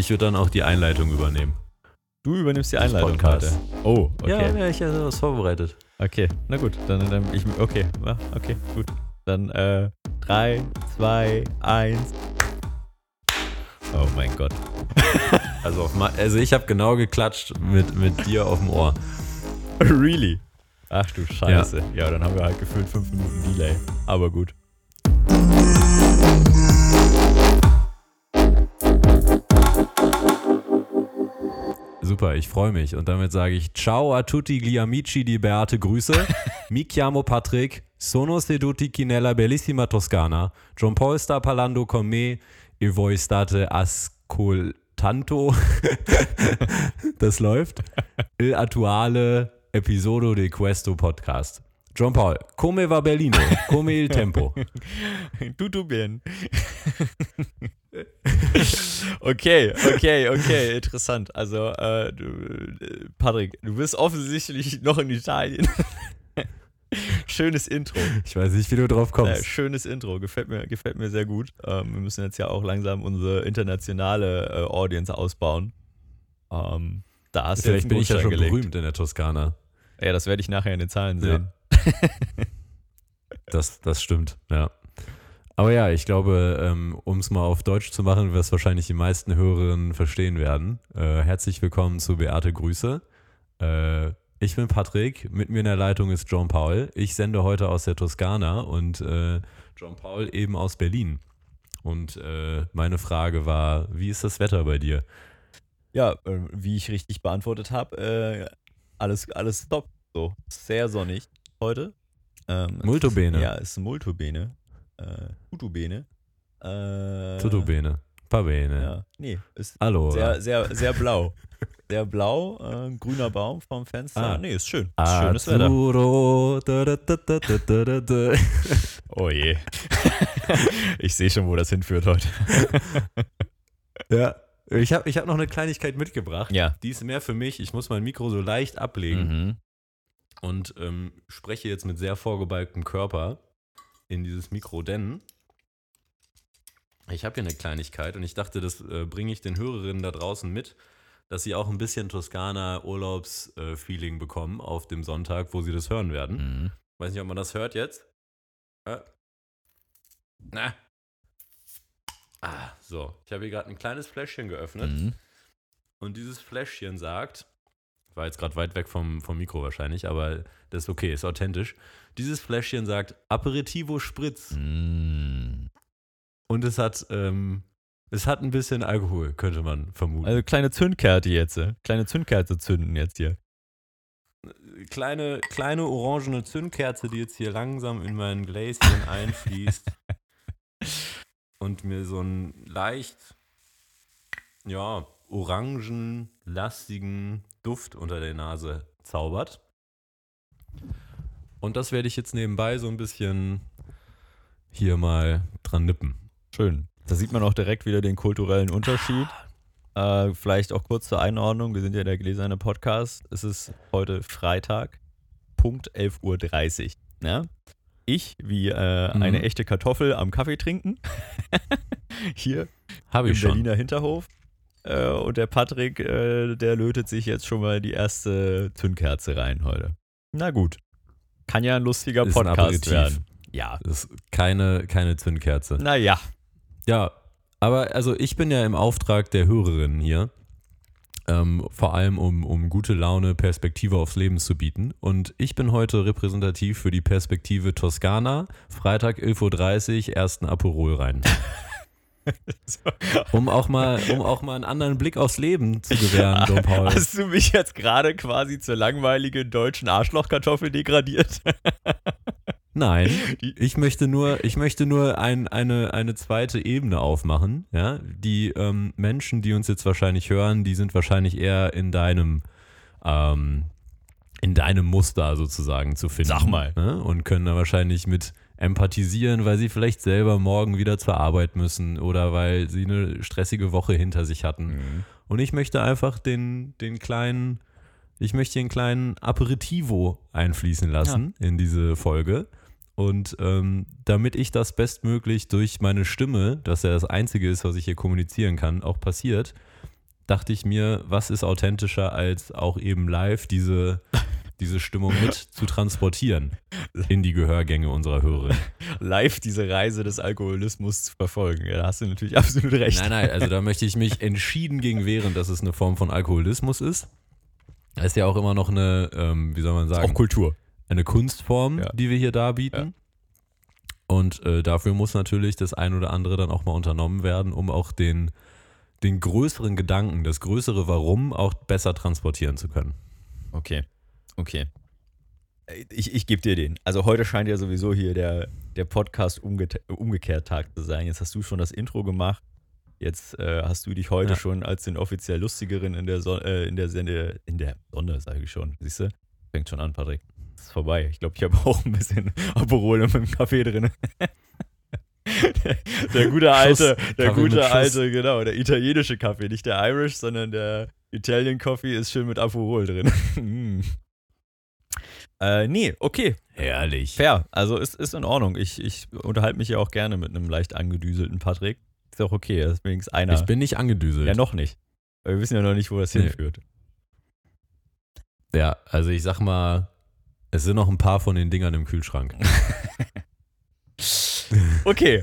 Ich würde dann auch die Einleitung übernehmen. Du übernimmst die Des Einleitung Podcasts. heute. Oh, okay. Ja, ja, ich habe was vorbereitet. Okay, na gut, dann, dann ich, okay, ja, okay, gut. Dann äh, 3, 2, 1. Oh mein Gott. Also, auf also ich habe genau geklatscht mit, mit dir auf dem Ohr. really? Ach du Scheiße. Ja. dann haben wir halt gefühlt 5 Minuten Delay. Aber gut. Super, ich freue mich. Und damit sage ich Ciao a tutti gli amici di Beate Grüße. Mi chiamo Patrick, sono seduti chi nella bellissima Toscana. John Paul sta parlando con me e voi state ascoltando. das läuft. Il attuale episodio di questo podcast. John Paul, come va Berlino? Come il tempo? Tutto bien. okay, okay, okay, interessant. Also, äh, du, äh, Patrick, du bist offensichtlich noch in Italien. Schönes Intro. Ich weiß nicht, wie du drauf Äh, kommst. schönes Intro, gefällt mir, gefällt mir sehr gut. Ähm, wir müssen jetzt ja auch langsam unsere internationale äh, Audience ausbauen. Ähm, da hast Vielleicht bin ich ja schon berühmt in der Toskana. Ja, das werde ich nachher in den Zahlen Ja. Das, das stimmt, ja. Aber ja, ich glaube, ähm, um es mal auf Deutsch zu machen, was wahrscheinlich die meisten Hörerinnen verstehen werden. Äh, herzlich willkommen zu Beate Grüße. Äh, ich bin Patrick, mit mir in der Leitung ist John Paul. Ich sende heute aus der Toskana und äh, John Paul eben aus Berlin. Und meine Frage war, wie ist das Wetter bei dir? Ja, wie ich richtig beantwortet habe, alles, alles top. So, sehr sonnig heute. Ähm, Molto ist-. Ja, ist molto bene. Äh, tutto bene. Äh, Tutto bene. Pa bene. Ja, nee, ist Allora. sehr, sehr, sehr blau. Sehr blau, äh, grüner Baum vom Fenster. Ah. Nee, ist schön. Ist schönes Wetter. Da, da. Oh je. ich sehe schon, wo das hinführt heute. Ja. Ich habe ich hab noch eine Kleinigkeit mitgebracht. Ja. Die ist mehr für mich. Ich muss mein Mikro so leicht ablegen Mhm. Und ähm, spreche jetzt mit sehr vorgebeugtem Körper in dieses Mikro, denn ich habe hier eine Kleinigkeit und ich dachte, das äh, bringe ich den Hörerinnen da draußen mit, dass sie auch ein bisschen Toskana-Urlaubs-Feeling bekommen auf dem Sonntag, wo sie das hören werden. Mhm. Weiß nicht, ob man das hört jetzt. Äh. Na. Ah, so. Ich habe hier gerade ein kleines Fläschchen geöffnet. Mhm. Und dieses Fläschchen sagt, war jetzt gerade weit weg vom, vom Mikro wahrscheinlich, aber das ist okay, ist authentisch. Dieses Fläschchen sagt Aperitivo Spritz. Mhm. Und es hat, ähm, es hat ein bisschen Alkohol, könnte man vermuten. Also kleine Zündkerze jetzt. äh. Kleine Zündkerze zünden jetzt hier. kleine, kleine orangene Zündkerze, die jetzt hier langsam in mein Gläschen einfließt und mir so einen leicht, ja, orangenlastigen Duft unter der Nase zaubert. Und das werde ich jetzt nebenbei so ein bisschen hier mal dran nippen. Schön. Da sieht man auch direkt wieder den kulturellen Unterschied. Äh, vielleicht auch kurz zur Einordnung. Wir sind ja der gläserne Podcast. Es ist heute Freitag, Punkt 11.30 Uhr. Ja? Ich, wie äh, Mhm. eine echte Kartoffel am Kaffee trinken. Hier Habe im ich schon. Berliner Hinterhof. Äh, und der Patrick, äh, der lötet sich jetzt schon mal die erste Zündkerze rein heute. Na gut. Kann ja ein lustiger Ist ein Podcast Aperitif. werden. Ja. Das ist keine, keine Zündkerze. Naja. Ja, aber also ich bin ja im Auftrag der Hörerinnen hier, ähm, vor allem um, um gute Laune, Perspektive aufs Leben zu bieten. Und ich bin heute repräsentativ für die Perspektive Toskana, Freitag 11.30 Uhr, ersten Aperol rein. Um auch, mal, um auch mal einen anderen Blick aufs Leben zu gewähren, Don Paul. Hast du mich jetzt gerade quasi zur langweiligen deutschen Arschlochkartoffel degradiert? Nein, ich möchte nur, ich möchte nur ein, eine, eine zweite Ebene aufmachen. Ja? Die ähm, Menschen, die uns jetzt wahrscheinlich hören, die sind wahrscheinlich eher in deinem, ähm, in deinem Muster sozusagen zu finden. Sag mal. Ne? Und können da wahrscheinlich mit empathisieren, weil sie vielleicht selber morgen wieder zur Arbeit müssen oder weil sie eine stressige Woche hinter sich hatten. Und ich möchte einfach den, den kleinen, ich möchte den kleinen Aperitivo einfließen lassen in diese Folge. Und ähm, damit ich das bestmöglich durch meine Stimme, dass ja das Einzige ist, was ich hier kommunizieren kann, auch passiert, dachte ich mir, was ist authentischer als auch eben live diese, diese Stimmung mit zu transportieren in die Gehörgänge unserer Hörer. Live diese Reise des Alkoholismus zu verfolgen. Ja, da hast du natürlich absolut recht. Nein, nein, also da möchte ich mich entschieden gegen wehren, dass es eine Form von Alkoholismus ist. Das ist ja auch immer noch eine, ähm, wie soll man sagen, Auch Kultur. eine Kunstform, Ja. die wir hier darbieten. Und äh, dafür muss natürlich das ein oder andere dann auch mal unternommen werden, um auch den, den größeren Gedanken, das größere Warum auch besser transportieren zu können. Okay. Okay. Ich, ich gebe dir den. Also heute scheint ja sowieso hier der, der Podcast umge umgekehrt Tag zu sein. Jetzt hast du schon das Intro gemacht. Jetzt äh, hast du dich heute Ja. schon als den offiziell lustigeren in der Sonne, äh, in der Sende, in der Sonne, sage ich schon. Siehst du? Fängt schon an, Patrick. Ist vorbei. Ich glaube, ich habe auch ein bisschen Aperol in meinem Kaffee drin. der, der gute alte, der Kaffee gute Schuss. alte, genau, der italienische Kaffee, nicht der Irish, sondern der Italian Coffee ist schön mit Aperol drin. Äh, nee, okay, Herrlich. fair. Also ist, ist in Ordnung. Ich, ich unterhalte mich ja auch gerne mit einem leicht angedüselten Patrick. Ist auch okay, das ist wenigstens einer. Ich bin nicht angedüselt. ja, noch nicht. Weil wir wissen ja noch nicht, wo das Nee. hinführt. Ja, also ich sag mal, es sind noch ein paar von den Dingern im Kühlschrank. Okay.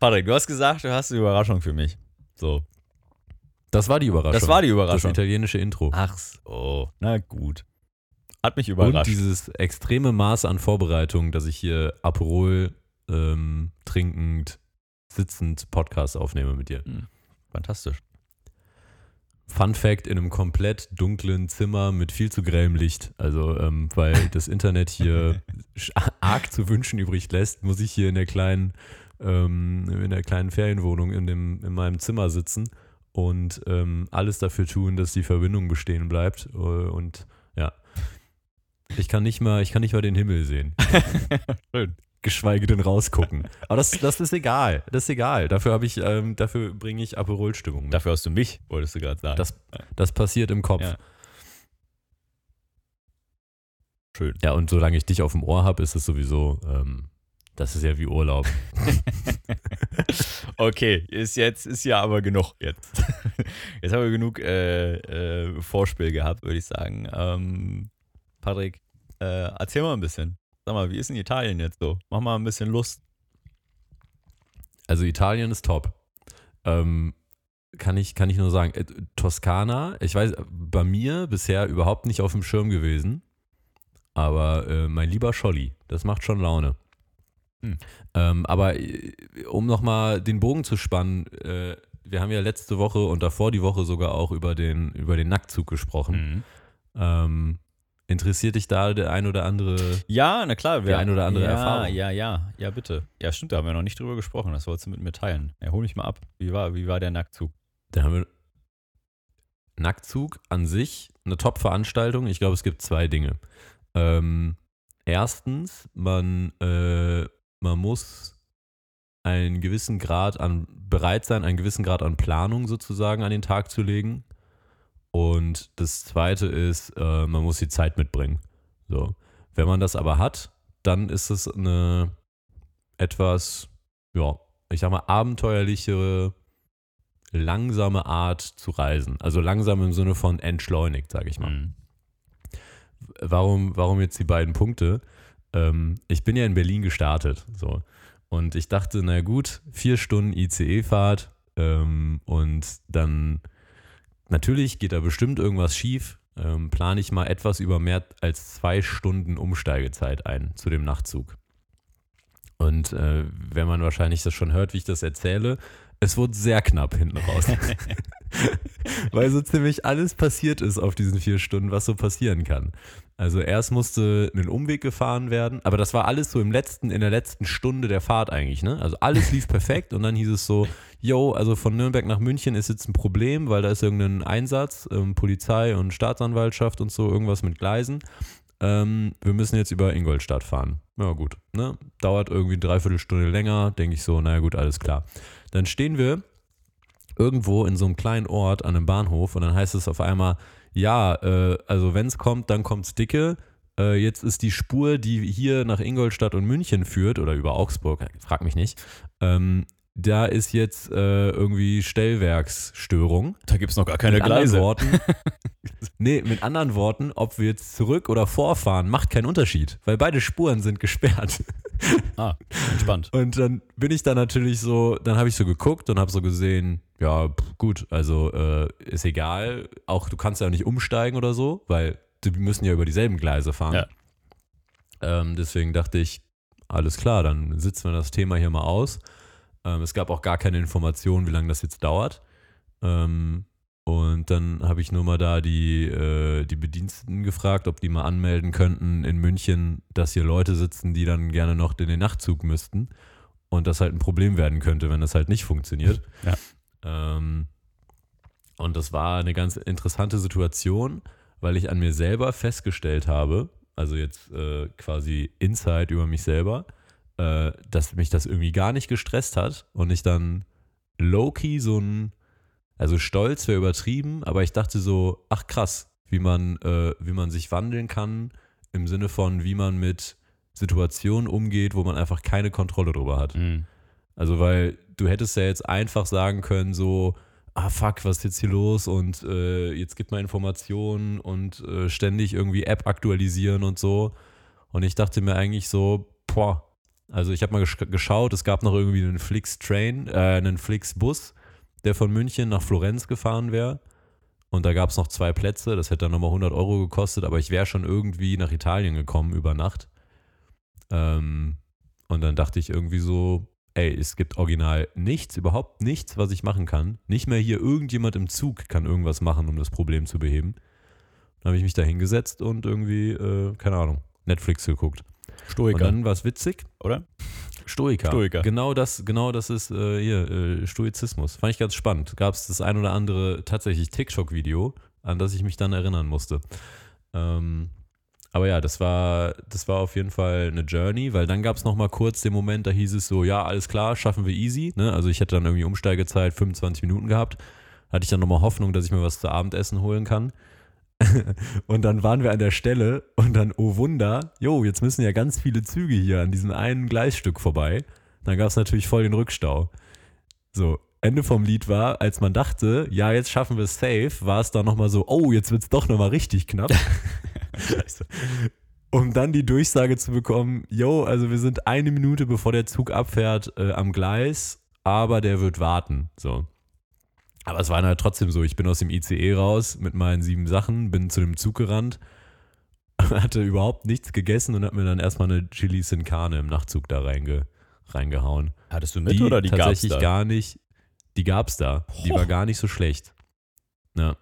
Patrick, du hast gesagt, du hast eine Überraschung für mich. So. Das war die Überraschung. Das war die das Überraschung. italienische Intro. Ach so. Na gut. Hat mich Und überrascht. dieses extreme Maß an Vorbereitung, dass ich hier Aperol ähm, trinkend, sitzend Podcast aufnehme mit dir. Fantastisch. Fun Fact: in einem komplett dunklen Zimmer mit viel zu grellem Licht. Also, ähm, weil das Internet hier arg zu wünschen übrig lässt, muss ich hier in der kleinen, ähm, in der kleinen Ferienwohnung in, dem, in meinem Zimmer sitzen und ähm, alles dafür tun, dass die Verbindung bestehen bleibt. Äh, Und ich kann nicht mal, ich kann nicht mal den Himmel sehen. Schön. Geschweige denn rausgucken. Aber das, das ist egal. Das ist egal. Dafür habe ich, ähm, dafür bringe ich Aperol-Stimmung. mit. Dafür hast du mich, wolltest du gerade sagen. Das, das passiert im Kopf. Ja. Schön. Ja, und solange ich dich auf dem Ohr habe, ist es sowieso, ähm, das ist ja wie Urlaub. okay, ist jetzt, ist ja aber genug jetzt. Jetzt haben wir genug äh, äh, Vorspiel gehabt, würde ich sagen. Ähm, Patrick, äh, erzähl mal ein bisschen. Sag mal, wie ist in Italien jetzt so? Mach mal ein bisschen Lust. Also Italien ist top. Ähm, kann, ich, kann ich nur sagen, äh, Toskana, ich weiß, bei mir bisher überhaupt nicht auf dem Schirm gewesen. Aber äh, mein lieber Scholli, das macht schon Laune. Hm. Ähm, aber äh, um nochmal den Bogen zu spannen, äh, wir haben ja letzte Woche und davor die Woche sogar auch über den, über den Nacktzug gesprochen. Ähm, interessiert dich da der ein oder andere Ja, na klar. Die ein oder andere ja, Erfahrung. Ja, ja, ja, bitte. Ja, stimmt, da haben wir noch nicht drüber gesprochen. Das wolltest du mit mir teilen. Ja, hol mich mal ab. Wie war, wie war der Nacktzug? Da haben wir Nacktzug an sich eine Top-Veranstaltung. Ich glaube, es gibt zwei Dinge. Ähm, erstens, man, äh, man muss einen gewissen Grad an bereit sein, einen gewissen Grad an Planung sozusagen an den Tag zu legen. Und das zweite ist, äh, man muss die Zeit mitbringen. So. Wenn man das aber hat, dann ist es eine etwas, ja, ich sag mal, abenteuerlichere, langsame Art zu reisen. Also langsam im Sinne von entschleunigt, sage ich mal. Mhm. Warum, warum jetzt die beiden Punkte? Ähm, ich bin ja in Berlin gestartet. So. Und ich dachte, na gut, vier Stunden ICE-Fahrt ähm, und dann natürlich geht da bestimmt irgendwas schief. Ähm, plane ich mal etwas über mehr als zwei Stunden Umsteigezeit ein zu dem Nachtzug. Und äh, wenn man wahrscheinlich das schon hört, wie ich das erzähle, es wurde sehr knapp hinten raus. Weil so ziemlich alles passiert ist auf diesen vier Stunden, was so passieren kann. Also erst musste ein Umweg gefahren werden, aber das war alles so im letzten, in der letzten Stunde der Fahrt eigentlich, ne? Also alles lief perfekt und dann hieß es so, yo, also von Nürnberg nach München ist jetzt ein Problem, weil da ist irgendein Einsatz, ähm, Polizei und Staatsanwaltschaft und so, irgendwas mit Gleisen. Ähm, wir müssen jetzt über Ingolstadt fahren. Ja gut, ne? Dauert irgendwie eine Dreiviertelstunde länger, denke ich so, naja gut, alles klar. Dann stehen wir irgendwo in so einem kleinen Ort an einem Bahnhof und dann heißt es auf einmal, ja, äh, also wenn es kommt, dann kommt's dicke. Äh, jetzt ist die Spur, die hier nach Ingolstadt und München führt oder über Augsburg, frag mich nicht, ähm, da ist jetzt äh, irgendwie Stellwerksstörung. Da gibt es noch gar keine mit Gleise. Worten, nee, mit anderen Worten, ob wir jetzt zurück oder vorfahren, macht keinen Unterschied, weil beide Spuren sind gesperrt. Ah, entspannt. Und dann bin ich da natürlich so, dann habe ich so geguckt und habe so gesehen, ja, gut, also äh, ist egal. Auch du kannst ja nicht umsteigen oder so, weil die müssen ja über dieselben Gleise fahren. Ja. Ähm, deswegen dachte ich, alles klar, dann sitzen wir das Thema hier mal aus. Ähm, es gab auch gar keine Information, wie lange das jetzt dauert. Ähm, und dann habe ich nur mal da die, äh, die Bediensteten gefragt, ob die mal anmelden könnten in München, dass hier Leute sitzen, die dann gerne noch in den Nachtzug müssten. Und das halt ein Problem werden könnte, wenn das halt nicht funktioniert. Ja. Ähm, und das war eine ganz interessante Situation, weil ich an mir selber festgestellt habe, also jetzt äh, quasi Insight über mich selber, äh, dass mich das irgendwie gar nicht gestresst hat und ich dann low-key so ein, also stolz wäre übertrieben, aber ich dachte so, ach krass, wie man, äh, wie man sich wandeln kann im Sinne von, wie man mit Situationen umgeht, wo man einfach keine Kontrolle drüber hat. Mhm. Also, weil du hättest ja jetzt einfach sagen können, so, ah fuck, was ist jetzt hier los und äh, jetzt gibt mal Informationen und äh, ständig irgendwie App aktualisieren und so. Und ich dachte mir eigentlich so, boah, also ich habe mal gesch geschaut, es gab noch irgendwie einen Flix-Train, äh, einen Flix-Bus, der von München nach Florenz gefahren wäre. Und da gab es noch zwei Plätze, das hätte dann nochmal 100 Euro gekostet, aber ich wäre schon irgendwie nach Italien gekommen über Nacht. Ähm, und dann dachte ich irgendwie so, ey, es gibt original nichts, überhaupt nichts, was ich machen kann. Nicht mehr hier irgendjemand im Zug kann irgendwas machen, um das Problem zu beheben. Dann habe ich mich da hingesetzt und irgendwie, äh, keine Ahnung, Netflix geguckt. Und Stoiker, dann war es witzig. oder? Stoiker. Stoiker. Genau das, genau das ist äh, hier, äh, Stoizismus. Fand ich ganz spannend. Gab es das ein oder andere tatsächlich TikTok-Video, an das ich mich dann erinnern musste. Ähm, aber ja, das war, das war auf jeden Fall eine Journey, weil dann gab es nochmal kurz den Moment, da hieß es so, ja, alles klar, schaffen wir easy. Ne? Also ich hätte dann irgendwie Umsteigezeit 25 Minuten gehabt. Hatte ich dann nochmal Hoffnung, dass ich mir was zu Abendessen holen kann. und dann waren wir an der Stelle und dann, oh Wunder, jo, jetzt müssen ja ganz viele Züge hier an diesem einen Gleisstück vorbei. Dann gab es natürlich voll den Rückstau. So, Ende vom Lied war, als man dachte, ja, jetzt schaffen wir es safe, war es dann nochmal so, oh, jetzt wird es doch nochmal richtig knapp. Scheiße. um dann die Durchsage zu bekommen, yo, also wir sind eine Minute bevor der Zug abfährt äh, am Gleis, aber der wird warten. So. Aber es war halt trotzdem so, ich bin aus dem ICE raus mit meinen sieben Sachen, bin zu dem Zug gerannt, hatte überhaupt nichts gegessen und hab mir dann erstmal eine Chili Sin Carne im Nachtzug da reinge, reingehauen. Hattest du mit oder die gab's tatsächlich da? gar nicht, die gab's da. Die war gar nicht so schlecht. Ja.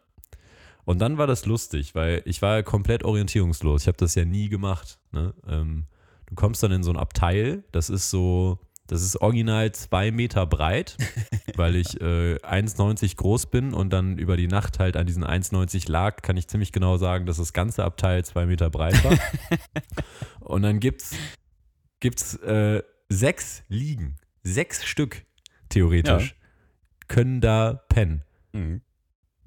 Und dann war das lustig, weil ich war ja komplett orientierungslos. Ich habe das ja nie gemacht. Ne? Ähm, du kommst dann in so ein Abteil, das ist so, das ist original zwei Meter breit, weil ich äh, 1,90 groß bin und dann über die Nacht halt an diesen 1,90 lag, kann ich ziemlich genau sagen, dass das ganze Abteil zwei Meter breit war. und dann gibt's, gibt's äh, sechs Liegen, sechs Stück theoretisch, können da pennen. Mhm.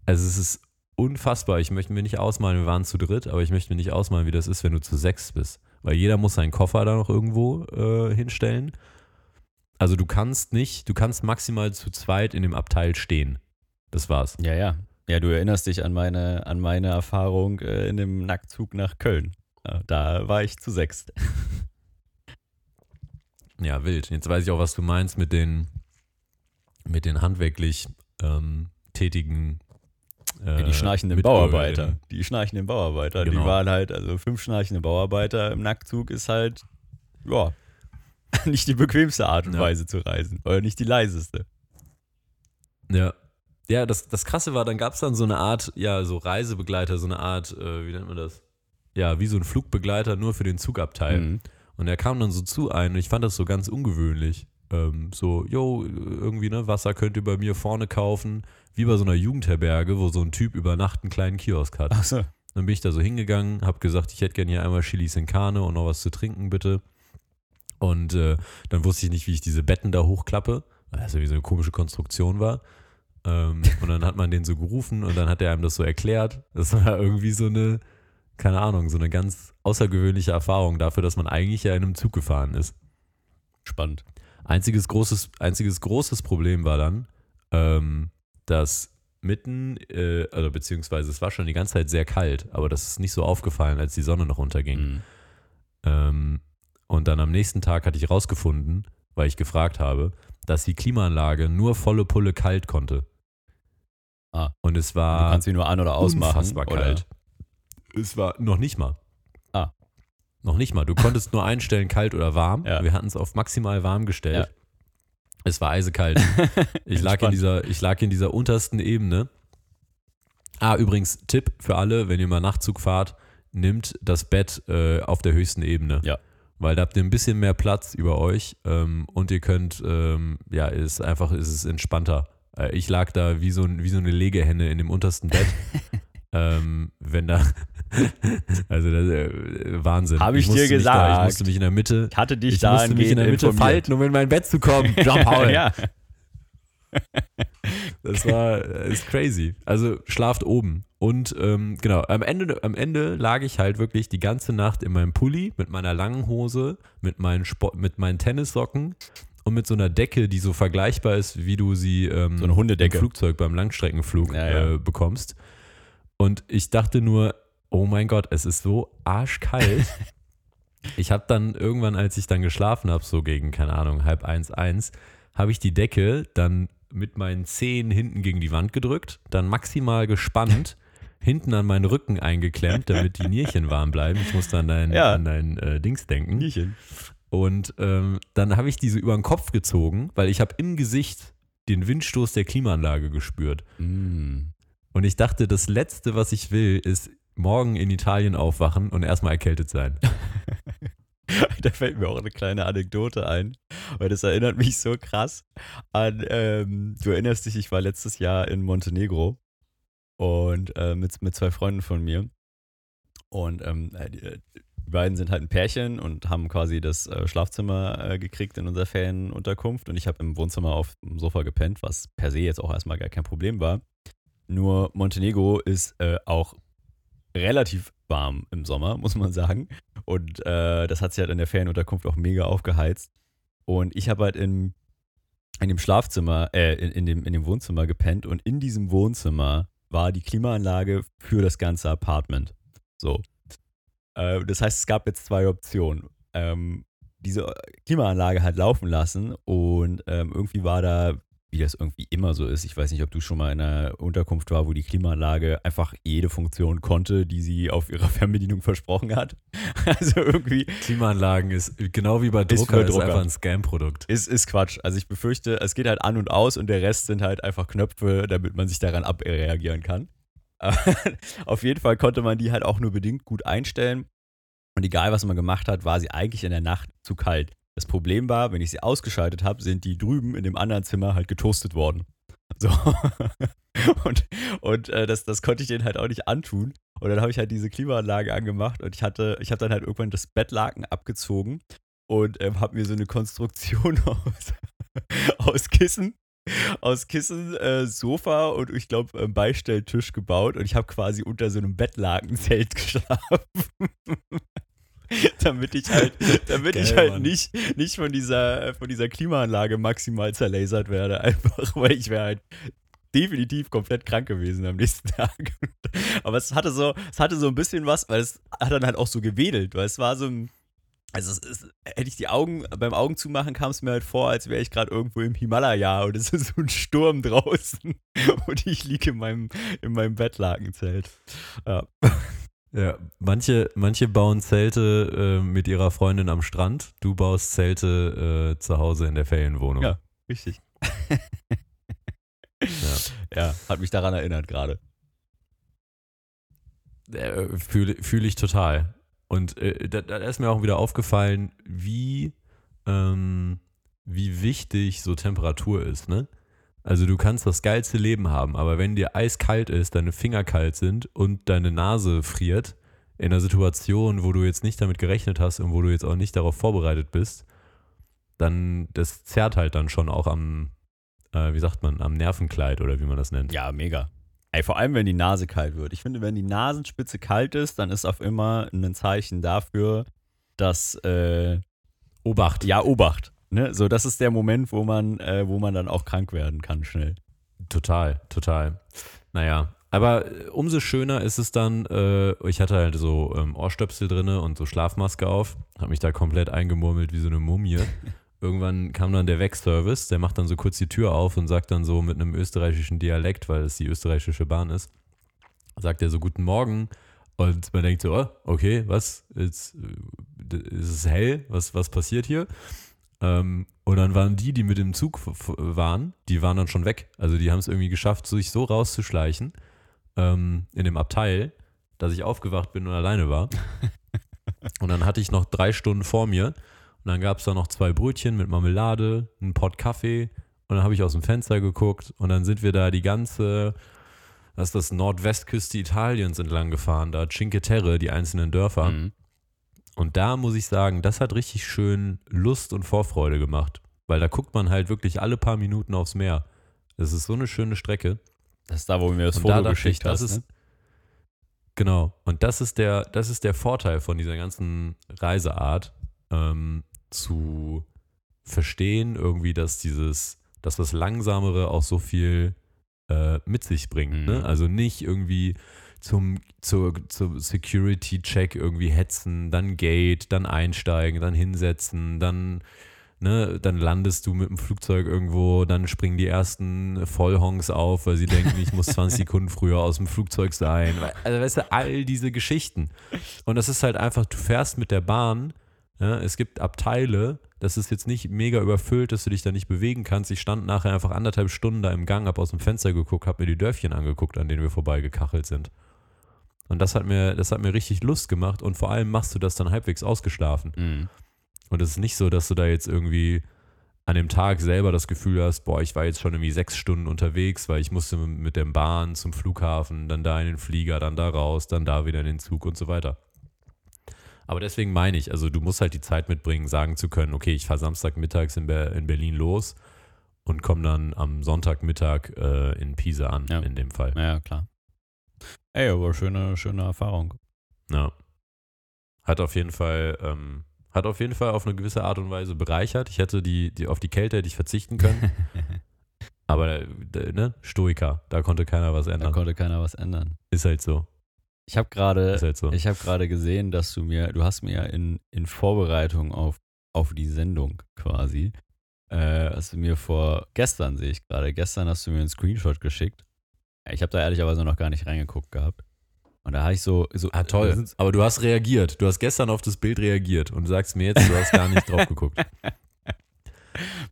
Also es ist unfassbar. Ich möchte mir nicht ausmalen, wir waren zu dritt, aber ich möchte mir nicht ausmalen, wie das ist, wenn du zu sechs bist. Weil jeder muss seinen Koffer da noch irgendwo äh, hinstellen. Also du kannst nicht, du kannst maximal zu zweit in dem Abteil stehen. Das war's. Ja, ja. Ja, du erinnerst dich an meine, an meine Erfahrung äh, in dem Nacktzug nach Köln. Da war ich zu sechst. Ja, wild. Jetzt weiß ich auch, was du meinst mit den, mit den handwerklich ähm, tätigen äh, die schnarchenden. Bauarbeiter. Die schnarchenden Bauarbeiter. Die Genau. waren halt, also fünf schnarchende Bauarbeiter im Nacktzug ist halt, ja, nicht die bequemste Art und Ja. Weise zu reisen. Oder nicht die leiseste. Ja. Ja, das, das Krasse war, dann gab es dann so eine Art, ja, so Reisebegleiter, so eine Art, äh, wie nennt man das? Ja, wie so ein Flugbegleiter nur für den Zugabteil. Mhm. Und er kam dann so zu ein und ich fand das so ganz ungewöhnlich. Ähm, so, yo, irgendwie, ne, Wasser könnt ihr bei mir vorne kaufen, wie bei so einer Jugendherberge, wo so ein Typ über Nacht einen kleinen Kiosk hat. Achso. Dann bin ich da so hingegangen, habe gesagt, ich hätte gerne hier einmal Chili sin Carne und noch was zu trinken, bitte. Und äh, dann wusste ich nicht, wie ich diese Betten da hochklappe, weil das ja wie so eine komische Konstruktion war. Ähm, und dann hat man den so gerufen und dann hat er einem das so erklärt. Das war irgendwie so eine, keine Ahnung, so eine ganz außergewöhnliche Erfahrung dafür, dass man eigentlich ja in einem Zug gefahren ist. Spannend. Einziges großes, einziges großes Problem war dann, ähm, dass mitten, äh, also beziehungsweise es war schon die ganze Zeit sehr kalt, aber das ist nicht so aufgefallen, als die Sonne noch unterging. Mhm. Ähm, und dann am nächsten Tag hatte ich rausgefunden, weil ich gefragt habe, dass die Klimaanlage nur volle Pulle kalt konnte. Ah. Und es Du war kannst sie nur an- oder ausmachen. unfassbar oder? kalt. Es war noch nicht mal. Ah. Noch nicht mal. Du konntest nur einstellen, kalt oder warm. Ja. Wir hatten es auf maximal warm gestellt. Es war eisekalt. Ich lag, in dieser, ich lag in dieser untersten Ebene. Ah, übrigens, Tipp für alle, wenn ihr mal Nachtzug fahrt, nimmt das Bett äh, auf der höchsten Ebene. Ja. Weil da habt ihr ein bisschen mehr Platz über euch ähm, und ihr könnt, ähm, ja, ist einfach, ist es entspannter. Äh, ich lag da wie so, ein, wie so eine Legehenne in dem untersten Bett. ähm, wenn da, also das, äh, Wahnsinn. Hab ich dir musste mich Da, gesagt. ich musste mich in der Mitte, Ich hatte dich ich da musste mich in der Mitte informiert. falten, um in mein Bett zu kommen. Jean Paul. ja. Das war äh, ist crazy. Also schlaft oben. Und ähm, genau, am Ende, am Ende lag ich halt wirklich die ganze Nacht in meinem Pulli mit meiner langen Hose, mit meinen, Sport, mit meinen Tennissocken und mit so einer Decke, die so vergleichbar ist, wie du sie ähm, So eine Hundedecke. im Flugzeug beim Langstreckenflug Ja, ja. Äh, bekommst. Und ich dachte nur, oh mein Gott, es ist so arschkalt. ich habe dann irgendwann, als ich dann geschlafen habe, so gegen, keine Ahnung, halb eins, eins, habe ich die Decke dann mit meinen Zehen hinten gegen die Wand gedrückt, dann maximal gespannt, hinten an meinen Rücken eingeklemmt, damit die Nierchen warm bleiben. Ich musste an dein, Ja. an dein äh, Dings denken. Nierchen. Und ähm, dann habe ich diese über den Kopf gezogen, weil ich habe im Gesicht den Windstoß der Klimaanlage gespürt. Mm. Und ich dachte, das Letzte, was ich will, ist morgen in Italien aufwachen und erstmal erkältet sein. Da fällt mir auch eine kleine Anekdote ein, weil das erinnert mich so krass an, ähm, du erinnerst dich, ich war letztes Jahr in Montenegro und äh, mit, mit zwei Freunden von mir und ähm, äh, die, die beiden sind halt ein Pärchen und haben quasi das äh, Schlafzimmer äh, gekriegt in unserer Ferienunterkunft und ich habe im Wohnzimmer auf dem Sofa gepennt, was per se jetzt auch erstmal gar kein Problem war. Nur Montenegro ist äh, auch relativ warm im Sommer, muss man sagen. Und äh, das hat sich halt in der Ferienunterkunft auch mega aufgeheizt. Und ich habe halt in, in dem Schlafzimmer, äh, in, in, dem, in dem Wohnzimmer gepennt und in diesem Wohnzimmer war die Klimaanlage für das ganze Apartment. So. Äh, das heißt, es gab jetzt zwei Optionen. Ähm, diese Klimaanlage halt laufen lassen und ähm, irgendwie war da, wie das irgendwie immer so ist, ich weiß nicht, ob du schon mal in einer Unterkunft war, wo die Klimaanlage einfach jede Funktion konnte, die sie auf ihrer Fernbedienung versprochen hat. Also irgendwie Klimaanlagen ist genau wie bei Ist Drucker, ist, Drucker. einfach ein Scam-Produkt. ist, ist Quatsch. Also ich befürchte, es geht halt an und aus und der Rest sind halt einfach Knöpfe, damit man sich daran abreagieren kann. Auf jeden Fall konnte man die halt auch nur bedingt gut einstellen. Und egal, was man gemacht hat, war sie eigentlich in der Nacht zu kalt. Das Problem war, wenn ich sie ausgeschaltet habe, sind die drüben in dem anderen Zimmer halt getoastet worden. So. Und, und äh, das, das konnte ich denen halt auch nicht antun. Und dann habe ich halt diese Klimaanlage angemacht und ich hatte, ich habe dann halt irgendwann das Bettlaken abgezogen und ähm, habe mir so eine Konstruktion aus, aus Kissen, aus Kissen, äh, Sofa und ich glaube ähm, Beistelltisch gebaut und ich habe quasi unter so einem Bettlakenzelt geschlafen. damit ich halt, damit ich Geil, halt Mann. nicht, nicht von dieser, von dieser Klimaanlage maximal zerlasert werde, einfach weil ich wäre halt definitiv komplett krank gewesen am nächsten Tag. Aber es hatte so, es hatte so ein bisschen was, weil es hat dann halt auch so gewedelt, weil es war so ein, also es ist, hätte ich die Augen, beim Augen zumachen kam es mir halt vor, als wäre ich gerade irgendwo im Himalaya und es ist so ein Sturm draußen und ich liege in meinem, in meinem Bettlakenzelt. Ja. Ja, manche, manche bauen Zelte äh, mit ihrer Freundin am Strand. Du baust Zelte äh, zu Hause in der Ferienwohnung. Ja. Richtig. Ja. ja, hat mich daran erinnert gerade. Äh, Fühle fühl ich total. Und äh, da, da ist mir auch wieder aufgefallen, wie, ähm, wie wichtig so Temperatur ist, ne? Also du kannst das geilste Leben haben, aber wenn dir eiskalt ist, deine Finger kalt sind und deine Nase friert, in einer Situation, wo du jetzt nicht damit gerechnet hast und wo du jetzt auch nicht darauf vorbereitet bist, dann das zerrt halt dann schon auch am, äh, wie sagt man, am Nervenkleid oder wie man das nennt. Ja, mega. Ey, vor allem, wenn die Nase kalt wird. Ich finde, wenn die Nasenspitze kalt ist, dann ist auf immer ein Zeichen dafür, dass, äh, Obacht. ja, Obacht. Ne? So, das ist der Moment, wo man, äh, wo man dann auch krank werden kann, schnell. Total, total. Naja, aber äh, umso schöner ist es dann, äh, ich hatte halt so ähm, Ohrstöpsel drinne und so Schlafmaske auf, habe mich da komplett eingemurmelt wie so eine Mumie. Irgendwann kam dann der Wegservice, der macht dann so kurz die Tür auf und sagt dann so mit einem österreichischen Dialekt, weil es die österreichische Bahn ist, sagt er so Guten Morgen. Und man denkt so, oh, okay, was? Jetzt äh, ist es hell? Was, was passiert hier? Ähm, und dann waren die, die mit dem Zug waren, die waren dann schon weg. Also die haben es irgendwie geschafft, sich so rauszuschleichen ähm, in dem Abteil, dass ich aufgewacht bin und alleine war. und dann hatte ich noch drei Stunden vor mir. Und dann gab es da noch zwei Brötchen mit Marmelade, einen Pott Kaffee. Und dann habe ich aus dem Fenster geguckt und dann sind wir da die ganze, was ist das, Nordwestküste Italiens entlang gefahren, da Cinque Terre, die einzelnen Dörfer. Mhm. Und da muss ich sagen, das hat richtig schön Lust und Vorfreude gemacht, weil da guckt man halt wirklich alle paar Minuten aufs Meer. Das ist so eine schöne Strecke. Das ist da, wo mir das und Foto da geschickt hast. Ist, ne? Genau. Und das ist der, das ist der Vorteil von dieser ganzen Reiseart, ähm, zu verstehen, irgendwie, dass dieses, dass das Langsamere auch so viel äh, mit sich bringt. Ne? Mhm. Ne? Also nicht irgendwie zum, zu, zum Security-Check irgendwie hetzen, dann Gate, dann einsteigen, dann hinsetzen, dann, ne, dann landest du mit dem Flugzeug irgendwo, dann springen die ersten Vollhongs auf, weil sie denken, ich muss 20 Sekunden früher aus dem Flugzeug sein. Also weißt du, all diese Geschichten. Und das ist halt einfach, du fährst mit der Bahn, ja, es gibt Abteile, das ist jetzt nicht mega überfüllt, dass du dich da nicht bewegen kannst. Ich stand nachher einfach anderthalb Stunden da im Gang, habe aus dem Fenster geguckt, habe mir die Dörfchen angeguckt, an denen wir vorbeigekachelt sind. Und das hat mir, das hat mir richtig Lust gemacht und vor allem machst du das dann halbwegs ausgeschlafen. Mhm. Und es ist nicht so, dass du da jetzt irgendwie an dem Tag selber das Gefühl hast, boah, ich war jetzt schon irgendwie sechs Stunden unterwegs, weil ich musste mit der Bahn zum Flughafen, dann da in den Flieger, dann da raus, dann da wieder in den Zug und so weiter. Aber deswegen meine ich, also du musst halt die Zeit mitbringen, sagen zu können, okay, ich fahre Samstagmittags in, Ber in Berlin los und komme dann am Sonntagmittag äh, in Pisa an, ja. in dem Fall. Ja, klar. Ey, aber schöne, schöne Erfahrung. Ja. Hat auf jeden Fall, ähm, hat auf jeden Fall auf eine gewisse Art und Weise bereichert. Ich hätte die, die auf die Kälte hätte ich verzichten können. aber ne, Stoiker, da konnte keiner was ändern. Da konnte keiner was ändern. Ist halt so. Ich habe gerade halt so. ich habe gerade gesehen, dass du mir, du hast mir in, in Vorbereitung auf, auf die Sendung quasi, äh, hast du mir vor gestern sehe ich gerade, gestern hast du mir einen Screenshot geschickt ich habe da ehrlicherweise noch gar nicht reingeguckt gehabt. Und da habe ich so, so. Ah, toll. Aber du hast reagiert. Du hast gestern auf das Bild reagiert und sagst mir jetzt, du hast gar nicht drauf geguckt.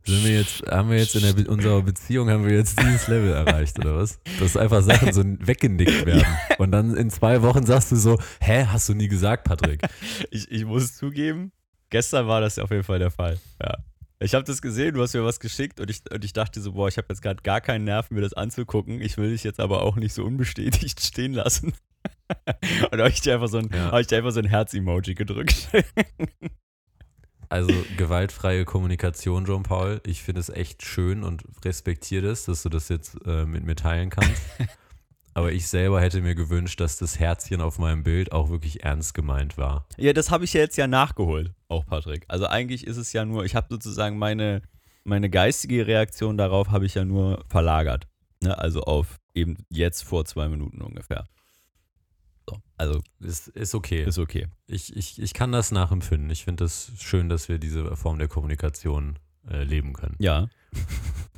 Sind wir jetzt, haben wir jetzt in der, unserer Beziehung haben wir jetzt dieses Level erreicht, oder was? Dass einfach Sachen so weggenickt werden. Und dann in zwei Wochen sagst du so, hä, hast du nie gesagt, Patrick? Ich, ich muss zugeben, gestern war das auf jeden Fall der Fall. Ja. Ich habe das gesehen, du hast mir was geschickt und ich, und ich dachte so, boah, ich habe jetzt gerade gar keinen Nerv, mir das anzugucken. Ich will dich jetzt aber auch nicht so unbestätigt stehen lassen. und da habe ich dir einfach so ein, ja. ich dir einfach so ein Herz-Emoji gedrückt. also gewaltfreie Kommunikation, John Paul. Ich finde es echt schön und respektiere das, dass du das jetzt äh, mit mir teilen kannst. Aber ich selber hätte mir gewünscht, dass das Herzchen auf meinem Bild auch wirklich ernst gemeint war. Ja, das habe ich ja jetzt ja nachgeholt, auch Patrick. Also eigentlich ist es ja nur, ich habe sozusagen meine, meine geistige Reaktion darauf habe ich ja nur verlagert. Ne? Also auf eben jetzt vor zwei Minuten ungefähr. So, also ist, ist okay. Ist okay. Ich, ich, ich kann das nachempfinden. Ich finde es das schön, dass wir diese Form der Kommunikation äh, leben können. Ja.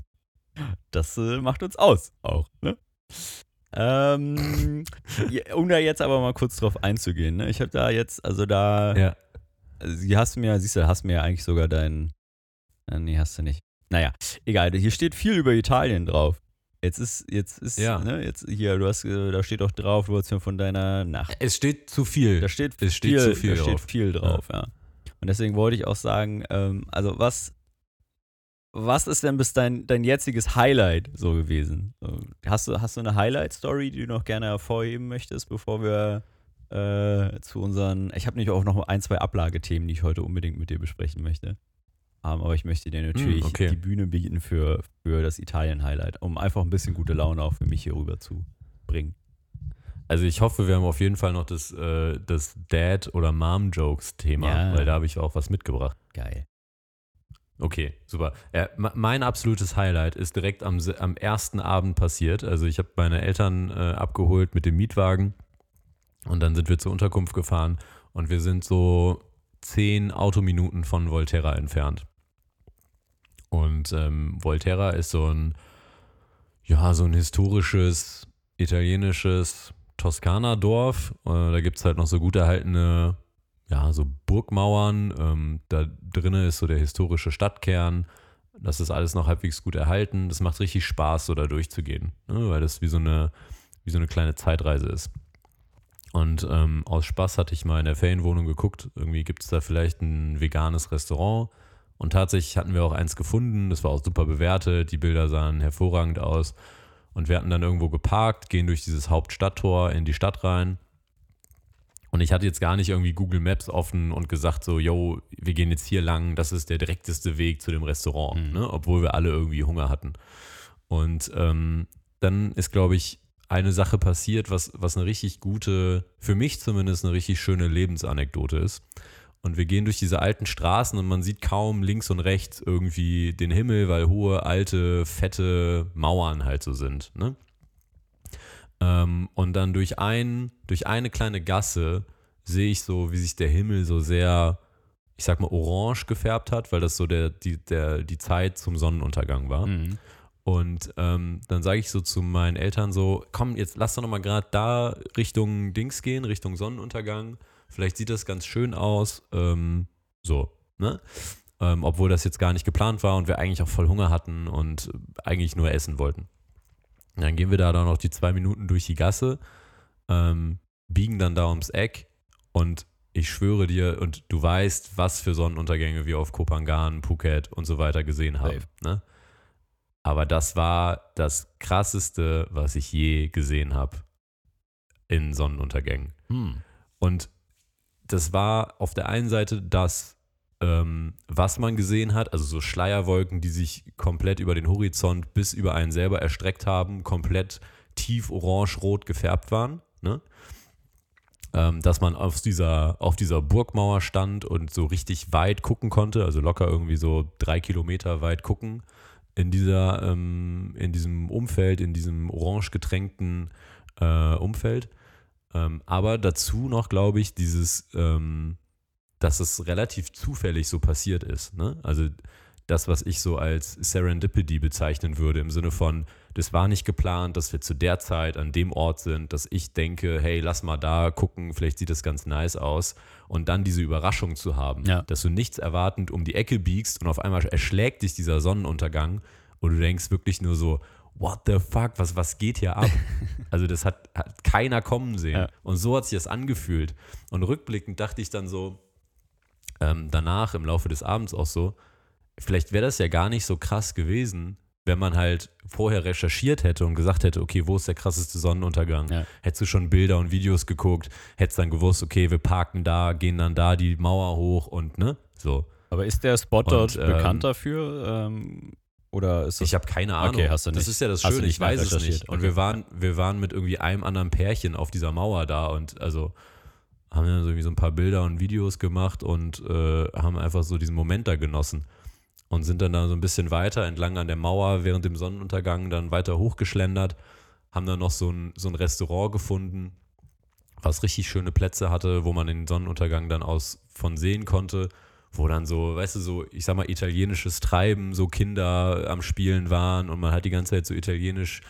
das äh, macht uns aus auch. Ne? Ähm, um da jetzt aber mal kurz drauf einzugehen, ne? Ich habe da jetzt, also da, ja. also hast du mir, siehst du, hast mir ja eigentlich sogar dein, äh, nee, hast du nicht. Naja, egal, hier steht viel über Italien drauf. Jetzt ist, jetzt ist, ja. ne, jetzt hier, du hast, äh, da steht auch drauf, du hast mir von deiner Nacht. Es steht zu viel. Da steht, es steht viel, zu viel da drauf. steht viel drauf, ja. ja. Und deswegen wollte ich auch sagen, ähm, also was, was ist denn bis dein, dein jetziges Highlight so gewesen? Hast du, hast du eine Highlight-Story, die du noch gerne hervorheben möchtest, bevor wir äh, zu unseren. Ich habe nämlich auch noch ein, zwei Ablagethemen, die ich heute unbedingt mit dir besprechen möchte. Um, ähm, aber ich möchte dir natürlich mm, okay. die Bühne bieten für, für das Italien-Highlight, um einfach ein bisschen gute Laune auch für mich hier rüber zu bringen. Also ich hoffe, wir haben auf jeden Fall noch das, äh, das Dad- oder Mom-Jokes-Thema, ja. weil da habe ich auch was mitgebracht. Geil. Okay, super. Ja, mein absolutes Highlight ist direkt am, am ersten Abend passiert. Also ich habe meine Eltern äh, abgeholt mit dem Mietwagen und dann sind wir zur Unterkunft gefahren und wir sind so zehn Autominuten von Volterra entfernt. Und ähm, Volterra ist so ein, ja, so ein historisches, italienisches Toskana-Dorf. Äh, da gibt es halt noch so gut erhaltene ja, so Burgmauern. Ähm, da drinnen ist so der historische Stadtkern. Das ist alles noch halbwegs gut erhalten. Das macht richtig Spaß, so da durchzugehen, ne? weil das wie so, eine, wie so eine kleine Zeitreise ist. Und ähm, aus Spaß hatte ich mal in der Ferienwohnung geguckt, irgendwie gibt es da vielleicht ein veganes Restaurant. Und tatsächlich hatten wir auch eins gefunden, das war auch super bewertet, die Bilder sahen hervorragend aus. Und wir hatten dann irgendwo geparkt, gehen durch dieses Hauptstadttor in die Stadt rein und ich hatte jetzt gar nicht irgendwie Google Maps offen und gesagt so, yo, wir gehen jetzt hier lang, das ist der direkteste Weg zu dem Restaurant, mhm. ne? obwohl wir alle irgendwie Hunger hatten. Und ähm, dann ist, glaube ich, eine Sache passiert, was, was eine richtig gute, für mich zumindest eine richtig schöne Lebensanekdote ist. Und wir gehen durch diese alten Straßen und man sieht kaum links und rechts irgendwie den Himmel, weil hohe, alte, fette Mauern halt so sind. Ne? Ähm, und dann durch, ein, durch eine kleine Gasse sehe ich so, wie sich der Himmel so sehr, ich sag mal, orange gefärbt hat, weil das so der, die, der, die Zeit zum Sonnenuntergang war. Mhm. Und ähm, dann sage ich so zu meinen Eltern so, komm, jetzt lass doch nochmal gerade da Richtung Dings gehen, Richtung Sonnenuntergang. Vielleicht sieht das ganz schön aus. Ähm, so, ne? Ähm, obwohl das jetzt gar nicht geplant war und wir eigentlich auch voll Hunger hatten und eigentlich nur essen wollten. Dann gehen wir da dann noch die zwei Minuten durch die Gasse, ähm, biegen dann da ums Eck und ich schwöre dir, und du weißt, was für Sonnenuntergänge wir auf Kopangan, Phuket und so weiter gesehen haben. Ne? Aber das war das krasseste, was ich je gesehen habe in Sonnenuntergängen. Hm. Und das war auf der einen Seite das ähm, was man gesehen hat, also so Schleierwolken, die sich komplett über den Horizont bis über einen selber erstreckt haben, komplett tief orange-rot gefärbt waren. Ne? Ähm, dass man auf dieser, auf dieser Burgmauer stand und so richtig weit gucken konnte, also locker irgendwie so drei Kilometer weit gucken in dieser, ähm, in diesem Umfeld, in diesem orange getränkten äh, Umfeld. Ähm, aber dazu noch, glaube ich, dieses, ähm, dass es relativ zufällig so passiert ist. Ne? Also das, was ich so als Serendipity bezeichnen würde, im Sinne von, das war nicht geplant, dass wir zu der Zeit an dem Ort sind, dass ich denke, hey, lass mal da gucken, vielleicht sieht das ganz nice aus. Und dann diese Überraschung zu haben, ja. dass du nichts erwartend um die Ecke biegst und auf einmal erschlägt dich dieser Sonnenuntergang und du denkst wirklich nur so, what the fuck, was, was geht hier ab? also das hat, hat keiner kommen sehen. Ja. Und so hat sich das angefühlt. Und rückblickend dachte ich dann so, ähm, danach im Laufe des Abends auch so, vielleicht wäre das ja gar nicht so krass gewesen, wenn man halt vorher recherchiert hätte und gesagt hätte, okay, wo ist der krasseste Sonnenuntergang? Ja. Hättest du schon Bilder und Videos geguckt, hättest dann gewusst, okay, wir parken da, gehen dann da die Mauer hoch und ne, so. Aber ist der Spot dort ähm, bekannt dafür? Ähm, oder ist das ich habe keine Ahnung. Okay, hast du nicht. Das ist ja das Schöne, ich weiß es nicht. Und okay. wir waren, wir waren mit irgendwie einem anderen Pärchen auf dieser Mauer da und also haben dann so, so ein paar Bilder und Videos gemacht und äh, haben einfach so diesen Moment da genossen. Und sind dann da so ein bisschen weiter entlang an der Mauer während dem Sonnenuntergang dann weiter hochgeschlendert, haben dann noch so ein, so ein Restaurant gefunden, was richtig schöne Plätze hatte, wo man den Sonnenuntergang dann aus von sehen konnte, wo dann so, weißt du, so, ich sag mal, italienisches Treiben, so Kinder am Spielen waren und man hat die ganze Zeit so italienisch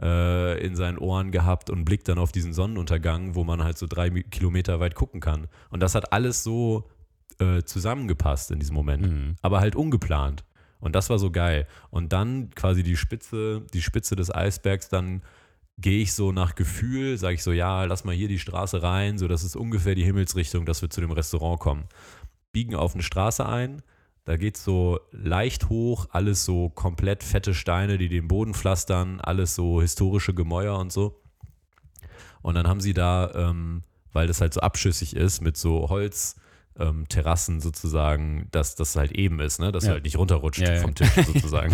äh, in seinen Ohren gehabt und blickt dann auf diesen Sonnenuntergang, wo man halt so drei Kilometer weit gucken kann. Und das hat alles so äh, zusammengepasst in diesem Moment, mhm. aber halt ungeplant. Und das war so geil. Und dann quasi die Spitze, die Spitze des Eisbergs, dann gehe ich so nach Gefühl, sage ich so, ja, lass mal hier die Straße rein, so das ist ungefähr die Himmelsrichtung, dass wir zu dem Restaurant kommen. Biegen auf eine Straße ein, da geht es so leicht hoch, alles so komplett fette Steine, die den Boden pflastern, alles so historische Gemäuer und so. Und dann haben sie da, ähm, weil das halt so abschüssig ist, mit so Holzterrassen ähm, sozusagen, dass das halt eben ist, ne? dass ja. du halt nicht runterrutscht ja, vom Tisch sozusagen.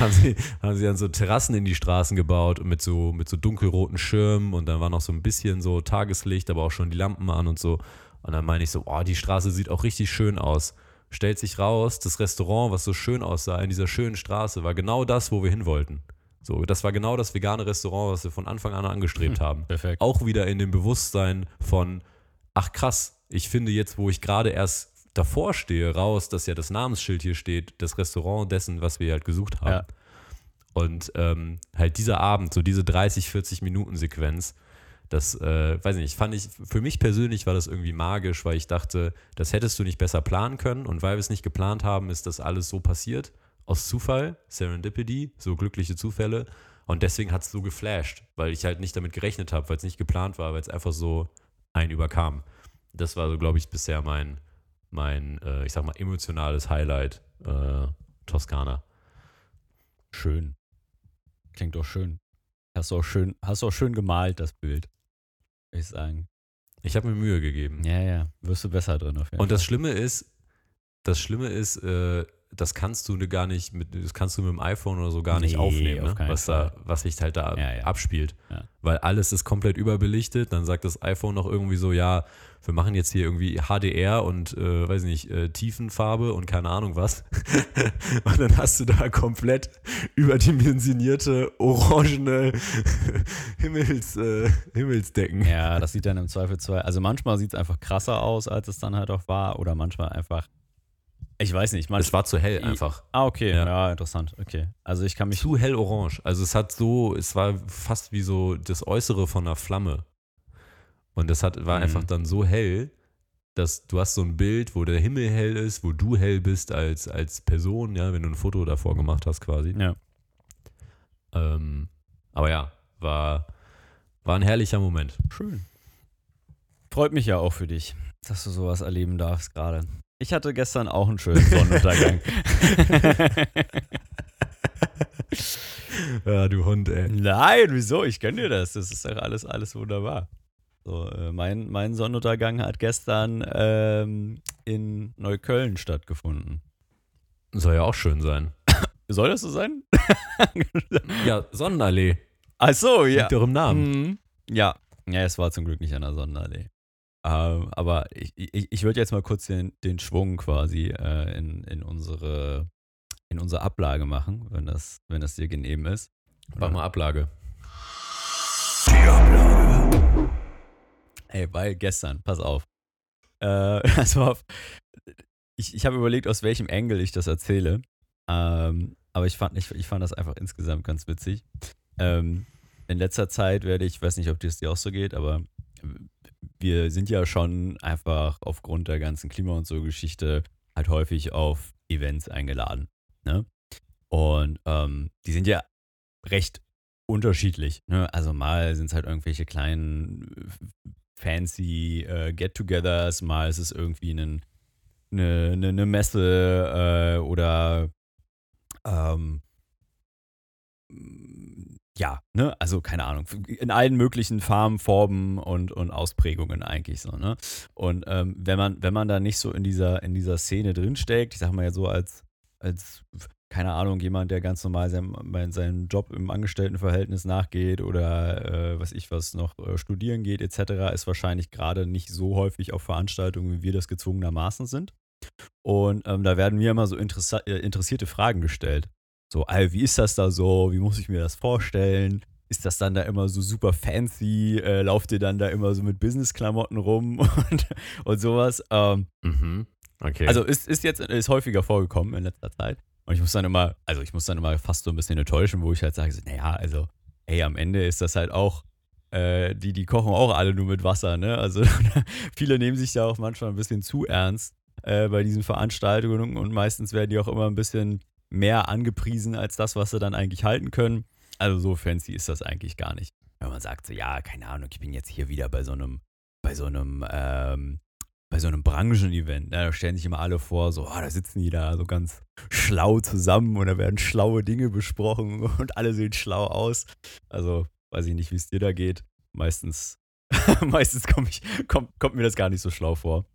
haben, sie, haben sie dann so Terrassen in die Straßen gebaut mit so, mit so dunkelroten Schirmen und dann war noch so ein bisschen so Tageslicht, aber auch schon die Lampen an und so. Und dann meine ich so, oh, die Straße sieht auch richtig schön aus. Stellt sich raus, das Restaurant, was so schön aussah in dieser schönen Straße, war genau das, wo wir hin wollten. So, das war genau das vegane Restaurant, was wir von Anfang an angestrebt haben. Perfekt. Auch wieder in dem Bewusstsein von, ach krass, ich finde jetzt, wo ich gerade erst davor stehe, raus, dass ja das Namensschild hier steht, das Restaurant dessen, was wir halt gesucht haben. Ja. Und ähm, halt dieser Abend, so diese 30, 40 Minuten Sequenz, das, äh, weiß nicht, fand ich, für mich persönlich war das irgendwie magisch, weil ich dachte, das hättest du nicht besser planen können und weil wir es nicht geplant haben, ist das alles so passiert. Aus Zufall, Serendipity, so glückliche Zufälle. Und deswegen hat es so geflasht, weil ich halt nicht damit gerechnet habe, weil es nicht geplant war, weil es einfach so einen überkam. Das war so, glaube ich, bisher mein, mein äh, ich sag mal, emotionales Highlight äh, Toskana. Schön. Klingt doch schön. Hast du auch schön, hast du auch schön gemalt, das Bild. Würde ich sagen. Ich habe mir Mühe gegeben. Ja, ja. Wirst du besser drin auf jeden Und das. Schlimme ist, das Schlimme ist, äh, das kannst du gar nicht mit, das kannst du mit dem iPhone oder so gar nicht Nee, aufnehmen, auf ne? was da, was sich halt da Ja, ja. abspielt. Ja. Weil alles ist komplett überbelichtet. Dann sagt das iPhone noch irgendwie so, ja, wir machen jetzt hier irgendwie HDR und äh, weiß nicht, äh, Tiefenfarbe und keine Ahnung was. und dann hast du da komplett überdimensionierte, orangene Himmels, äh, Himmelsdecken. Ja, das sieht dann im Zweifelsfall. Also manchmal sieht es einfach krasser aus, als es dann halt auch war. Oder manchmal einfach. Ich weiß nicht. Manchmal, Es war zu hell einfach. ah, okay. Ja. Ja. interessant. Okay. Also ich kann mich. zu hell orange. Also es hat so, es war fast wie so das Äußere von einer Flamme. Und das hat, war Mhm. einfach dann so hell, dass du hast so ein Bild, wo der Himmel hell ist, wo du hell bist als, als Person, ja, wenn du ein Foto davor gemacht hast quasi. Ja. Ähm, aber ja, war, war ein herrlicher Moment. Schön. Freut mich ja auch für dich, dass du sowas erleben darfst gerade. Ich hatte gestern auch einen schönen Sonnenuntergang. Ja, du Hund, ey. Nein, wieso? Ich gönn dir das. Das ist doch alles, alles wunderbar. So, äh, mein, mein Sonnenuntergang hat gestern ähm, in Neukölln stattgefunden. Soll ja auch schön sein. Soll das so sein? Ja, Sonnenallee. Ach so, ja. Liegt doch im Namen. Mhm. Ja. Ja, es war zum Glück nicht an der Sonnenallee. Ähm, aber ich, ich, ich würde jetzt mal kurz den, den Schwung quasi äh, in, in, unsere, in unsere Ablage machen, wenn das, wenn das dir genehm ist. Mach mal Ablage. Ey, weil gestern, pass auf. Äh, also ich, ich habe überlegt, aus welchem Angle ich das erzähle. Ähm, aber ich fand, ich, ich fand das einfach insgesamt ganz witzig. Ähm, in letzter Zeit werde ich, weiß nicht, ob das dir auch so geht, aber wir sind ja schon einfach aufgrund der ganzen Klima- und so Geschichte halt häufig auf Events eingeladen. Ne? Und ähm, die sind ja recht unterschiedlich. Ne? Also mal sind es halt irgendwelche kleinen fancy äh, Get-togethers, mal ist es irgendwie einen, eine, eine, eine Messe äh, oder ähm, ja, ne, also keine Ahnung, in allen möglichen Farben, Formen und, und Ausprägungen eigentlich so, ne? Und ähm, wenn man, wenn man da nicht so in dieser, in dieser Szene drinsteckt, ich sag mal ja so als, als, keine Ahnung, jemand, der ganz normal seinem, seinem Job im Angestelltenverhältnis nachgeht oder äh, was ich was noch äh, studieren geht, etc., ist wahrscheinlich gerade nicht so häufig auf Veranstaltungen, wie wir das gezwungenermaßen sind. Und ähm, da werden mir immer so äh, interessierte Fragen gestellt. So, ey, wie ist das da so? Wie muss ich mir das vorstellen? Ist das dann da immer so super fancy? Äh, lauft ihr dann da immer so mit Business-Klamotten rum und, und sowas? Ähm, Mhm. Okay. also ist, ist jetzt ist häufiger vorgekommen in letzter Zeit. Und ich muss dann immer, also ich muss dann immer fast so ein bisschen enttäuschen, wo ich halt sage, naja, also, ey, am Ende ist das halt auch, äh, die, die kochen auch alle nur mit Wasser, ne? Also viele nehmen sich da auch manchmal ein bisschen zu ernst äh, bei diesen Veranstaltungen und meistens werden die auch immer ein bisschen mehr angepriesen als das, was sie dann eigentlich halten können. Also so fancy ist das eigentlich gar nicht. Wenn man sagt so, ja, keine Ahnung, ich bin jetzt hier wieder bei so einem, bei so einem, ähm, bei so einem Branchen-Event, ne, da stellen sich immer alle vor, so, ah, da sitzen die da so ganz schlau zusammen und da werden schlaue Dinge besprochen und alle sehen schlau aus. Also, weiß ich nicht, wie es dir da geht. Meistens, meistens komm ich, kommt, kommt mir das gar nicht so schlau vor.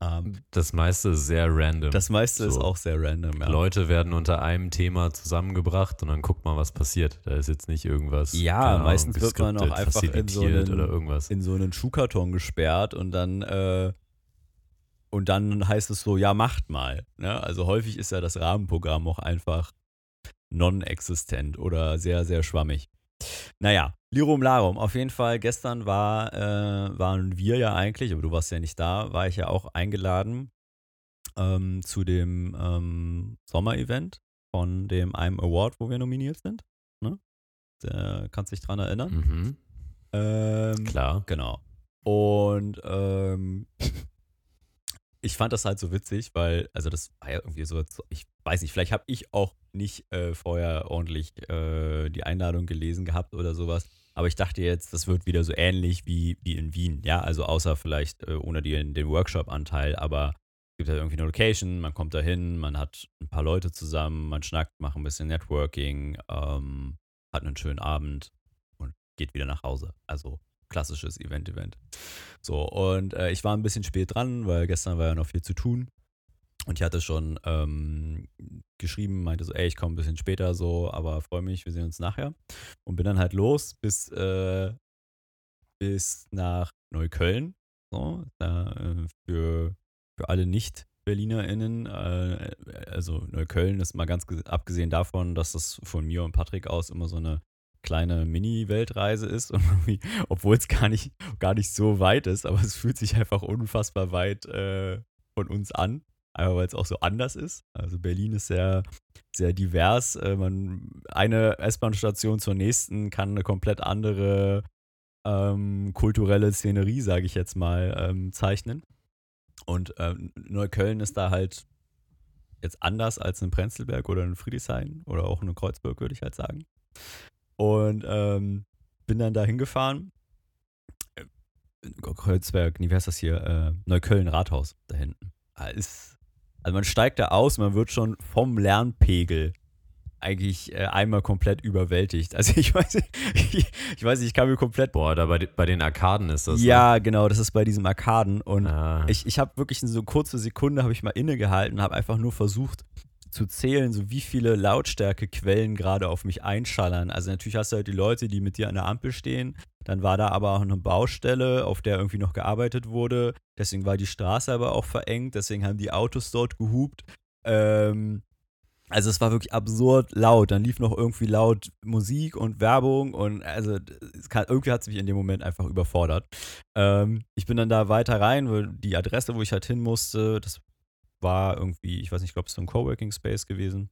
Ähm, das meiste ist sehr random. das meiste ist So. auch sehr random, ja. Leute werden unter einem Thema zusammengebracht und dann guckt mal, was passiert. Da ist jetzt nicht irgendwas. Ja, Ahnung, meistens wird man auch einfach in so einen- oder irgendwas. in so einen Schuhkarton gesperrt und dann äh, und dann heißt es so, ja, macht mal. Ne? Also häufig ist ja das Rahmenprogramm auch einfach non-existent oder sehr, sehr schwammig. Naja, Lirum Larum. Auf jeden Fall, gestern war, äh, waren wir ja eigentlich, aber du warst ja nicht da, war ich ja auch eingeladen ähm, zu dem ähm, Sommerevent von dem einem Award, wo wir nominiert sind. Ne? Der, kannst dich dran erinnern? Mhm. Ähm, Klar. Genau. Und ähm, ich fand das halt so witzig, weil, also das war ja irgendwie so, ich weiß nicht, vielleicht habe ich auch nicht äh, vorher ordentlich äh, die Einladung gelesen gehabt oder sowas. Aber ich dachte jetzt, das wird wieder so ähnlich wie, wie in Wien, ja, also außer vielleicht äh, ohne den, den Workshop-Anteil, aber es gibt halt irgendwie eine Location, man kommt da hin, man hat ein paar Leute zusammen, man schnackt, macht ein bisschen Networking, ähm, hat einen schönen Abend und geht wieder nach Hause. Also klassisches Event-Event. So, und äh, ich war ein bisschen spät dran, weil gestern war ja noch viel zu tun. Und ich hatte schon ähm, geschrieben, meinte so, ey, ich komme ein bisschen später so, aber freue mich, wir sehen uns nachher. Und bin dann halt los bis, äh, bis nach Neukölln. So, da, äh, für, für alle Nicht-BerlinerInnen. Äh, also Neukölln ist mal ganz abgesehen davon, dass das von mir und Patrick aus immer so eine kleine Mini-Weltreise ist und obwohl es gar nicht, gar nicht so weit ist, aber es fühlt sich einfach unfassbar weit äh, von uns an. Einfach weil es auch so anders ist. Also Berlin ist sehr, sehr divers. Äh, man, eine S-Bahn-Station zur nächsten kann eine komplett andere ähm, kulturelle Szenerie, sage ich jetzt mal, ähm, zeichnen. Und ähm, Neukölln ist da halt jetzt anders als in Prenzlberg oder in Friedrichshain oder auch in Kreuzberg, würde ich halt sagen. Und ähm, bin dann da hingefahren. Äh, Kreuzberg, nee, wie heißt das hier? Äh, Neukölln Rathaus da hinten. Ah, ist, also man steigt da aus, man wird schon vom Lernpegel eigentlich äh, einmal komplett überwältigt. Also ich weiß nicht, ich, ich, weiß nicht, ich kann mir komplett. Boah, da bei, bei den Arkaden ist das. Ja, ne? genau, das ist bei diesem Arkaden. Und ah. ich, ich habe wirklich in so kurze Sekunde habe ich mal innegehalten, habe einfach nur versucht, zu zählen, so wie viele Lautstärkequellen gerade auf mich einschallern. Also natürlich hast du halt die Leute, die mit dir an der Ampel stehen. Dann war da aber auch eine Baustelle, auf der irgendwie noch gearbeitet wurde. Deswegen war die Straße aber auch verengt. Deswegen haben die Autos dort gehupt. Ähm, also es war wirklich absurd laut. Dann lief noch irgendwie laut Musik und Werbung und also kann, irgendwie hat es mich in dem Moment einfach überfordert. Ähm, ich bin dann da weiter rein, weil die Adresse, wo ich halt hin musste, das war irgendwie, ich weiß nicht, ich glaube, es ist so ein Coworking Space gewesen.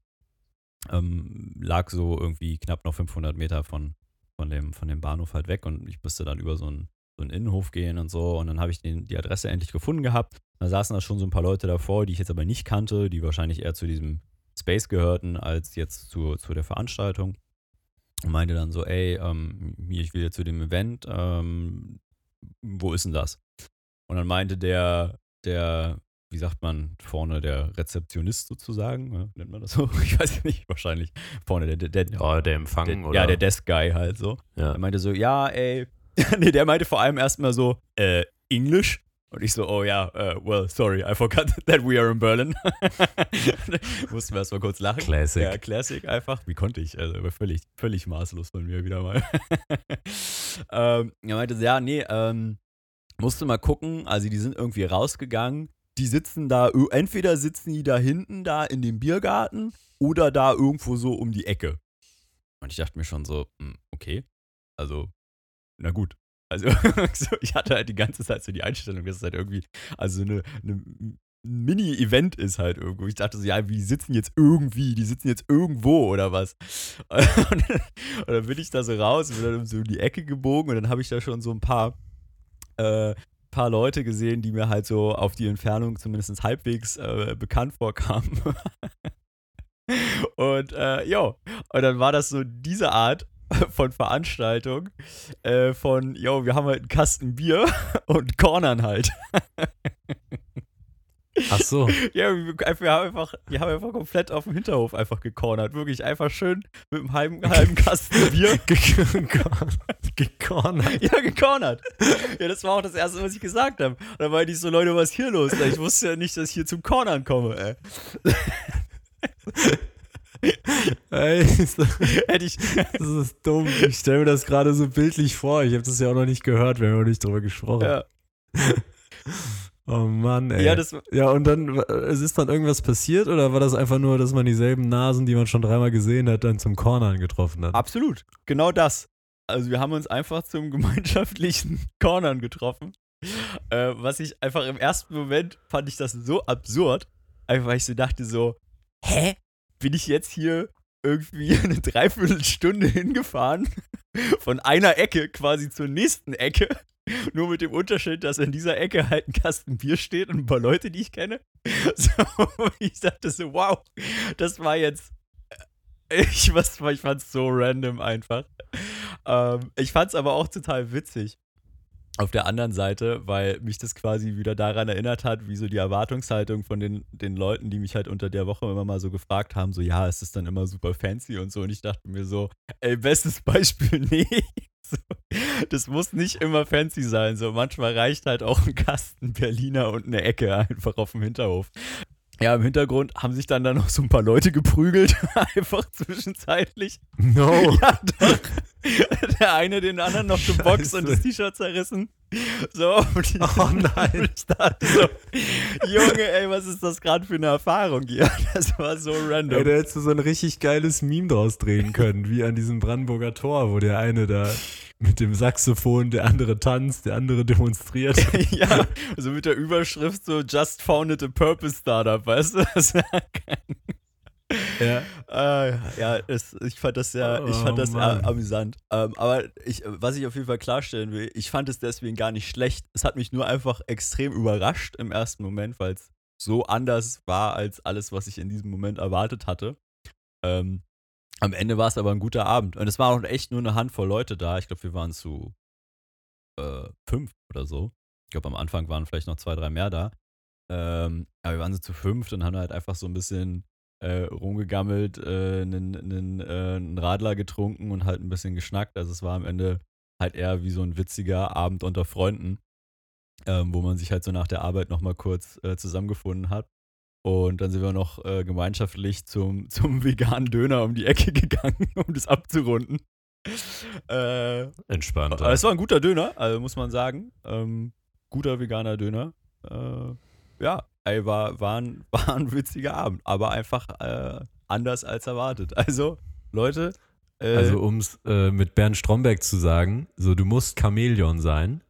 Ähm, lag so irgendwie knapp noch 500 Meter von, von, dem, von dem Bahnhof halt weg und ich musste dann über so einen, so einen Innenhof gehen und so und dann habe ich den, die Adresse endlich gefunden gehabt. Da saßen da schon so ein paar Leute davor, die ich jetzt aber nicht kannte, die wahrscheinlich eher zu diesem Space gehörten als jetzt zu, zu der Veranstaltung. Und meinte dann so, ey, ähm, ich will jetzt zu dem Event, ähm, wo ist denn das? Und dann meinte der, der wie sagt man, vorne der Rezeptionist sozusagen, ja, nennt man das so? Ich weiß nicht, wahrscheinlich vorne der, der, der, ja, der Empfang der, oder? Ja, der Desk Guy halt so. Ja. Er meinte so, ja, ey, nee, der meinte vor allem erstmal so, äh, Englisch? Und ich so, oh ja, uh, well, sorry, I forgot that we are in Berlin. Mussten wir erstmal kurz lachen. Classic. Ja, Classic einfach. Wie konnte ich? Also völlig, völlig maßlos von mir wieder mal. ähm, er meinte so, ja, nee, ähm, musste mal gucken. Also die sind irgendwie rausgegangen die sitzen da, entweder sitzen die da hinten da in dem Biergarten oder da irgendwo so um die Ecke. Und ich dachte mir schon so, hm, okay, also, na gut. Also, ich hatte halt die ganze Zeit so die Einstellung, dass es halt irgendwie, also eine, eine Mini-Event ist halt irgendwo. Ich dachte so, ja, die sitzen jetzt irgendwie, die sitzen jetzt irgendwo oder was. Und dann, und dann bin ich da so raus, bin dann so um die Ecke gebogen und dann habe ich da schon so ein paar äh, paar Leute gesehen, die mir halt so auf die Entfernung zumindest halbwegs äh, bekannt vorkamen. und äh, jo, und dann war das so diese Art von Veranstaltung äh, von, jo, wir haben halt einen Kasten Bier und cornern halt. Ach so. Ja, wir, haben einfach, wir haben einfach komplett auf dem Hinterhof einfach gecornert. Wirklich einfach schön mit einem halben, halben Kasten Bier. gecornert. Ja, gecornert. Ja, das war auch das Erste, was ich gesagt habe. Und dann war ich so, Leute, was ist hier los? Ich wusste ja nicht, dass ich hier zum Cornern komme, ey. Ey, hätte ich, das ist dumm. Ich stelle mir das gerade so bildlich vor. Ich habe das ja auch noch nicht gehört, wir haben noch nicht drüber gesprochen. Ja. Oh Mann, ey. Ja, das, Ja, und dann, es ist dann irgendwas passiert oder war das einfach nur, dass man dieselben Nasen, die man schon dreimal gesehen hat, dann zum Cornern getroffen hat? absolut. Genau das. Also wir haben uns einfach zum gemeinschaftlichen Cornern getroffen. Äh, was ich einfach im ersten Moment fand ich das so absurd. Einfach weil ich so dachte so, hä? Bin ich jetzt hier irgendwie eine Dreiviertelstunde hingefahren? Von einer Ecke quasi zur nächsten Ecke. Nur mit dem Unterschied, dass in dieser Ecke halt ein Kasten Bier steht und ein paar Leute, die ich kenne. So, ich dachte so, wow, das war jetzt. äh, Ich, was, ich fand's so random einfach. Ähm, ich fand's aber auch total witzig. Auf der anderen Seite, weil mich das quasi wieder daran erinnert hat, wie so die Erwartungshaltung von den, den Leuten, die mich halt unter der Woche immer mal so gefragt haben, so, ja, ist das dann immer super fancy und so. Und ich dachte mir so, ey, bestes Beispiel, nee. Das muss nicht immer fancy sein. So, manchmal reicht halt auch ein Kasten Berliner und eine Ecke einfach auf dem Hinterhof. Ja, im Hintergrund haben sich dann da noch so ein paar Leute geprügelt, einfach zwischenzeitlich. No. Ja, doch. Der eine den anderen noch geboxt und das. T-Shirt zerrissen. So, und Oh nein. so, Junge, ey, was ist das gerade für eine Erfahrung hier? Das war so random. Ey, da hättest du so ein richtig geiles Meme draus drehen können, wie an diesem Brandenburger Tor, wo der eine da mit dem Saxophon, der andere tanzt, der andere demonstriert. ja, so mit der Überschrift so Just Founded a Purpose Startup, weißt du? Das war ja. Äh, ja, es, ich fand das sehr, ich fand Oh, das Mann. amüsant. Ähm, aber ich, was ich auf jeden Fall klarstellen will, ich fand es deswegen gar nicht schlecht. Es hat mich nur einfach extrem überrascht im ersten Moment, weil es so anders war als alles, was ich in diesem Moment erwartet hatte. Ähm, am Ende war es aber ein guter Abend. Und es war auch echt nur eine Handvoll Leute da. Ich glaube, wir waren zu äh, fünf oder so. Ich glaube, am Anfang waren vielleicht noch zwei, drei mehr da. Ähm, aber wir waren so zu fünft und haben halt einfach so ein bisschen äh, rumgegammelt, äh, einen, einen, äh, einen Radler getrunken und halt ein bisschen geschnackt. Also es war am Ende halt eher wie so ein witziger Abend unter Freunden, ähm, wo man sich halt so nach der Arbeit nochmal kurz äh, zusammengefunden hat. Und dann sind wir noch äh, gemeinschaftlich zum, zum veganen Döner um die Ecke gegangen, um das abzurunden. Äh, Entspannt. aber es war ein guter Döner, also muss man sagen. Ähm, guter veganer Döner. Äh, ja, ey, war, war, ein, war ein witziger Abend, aber einfach äh, anders als erwartet. Also, Leute, äh, Also um es äh, mit Bernd Stromberg zu sagen, so du musst Chamäleon sein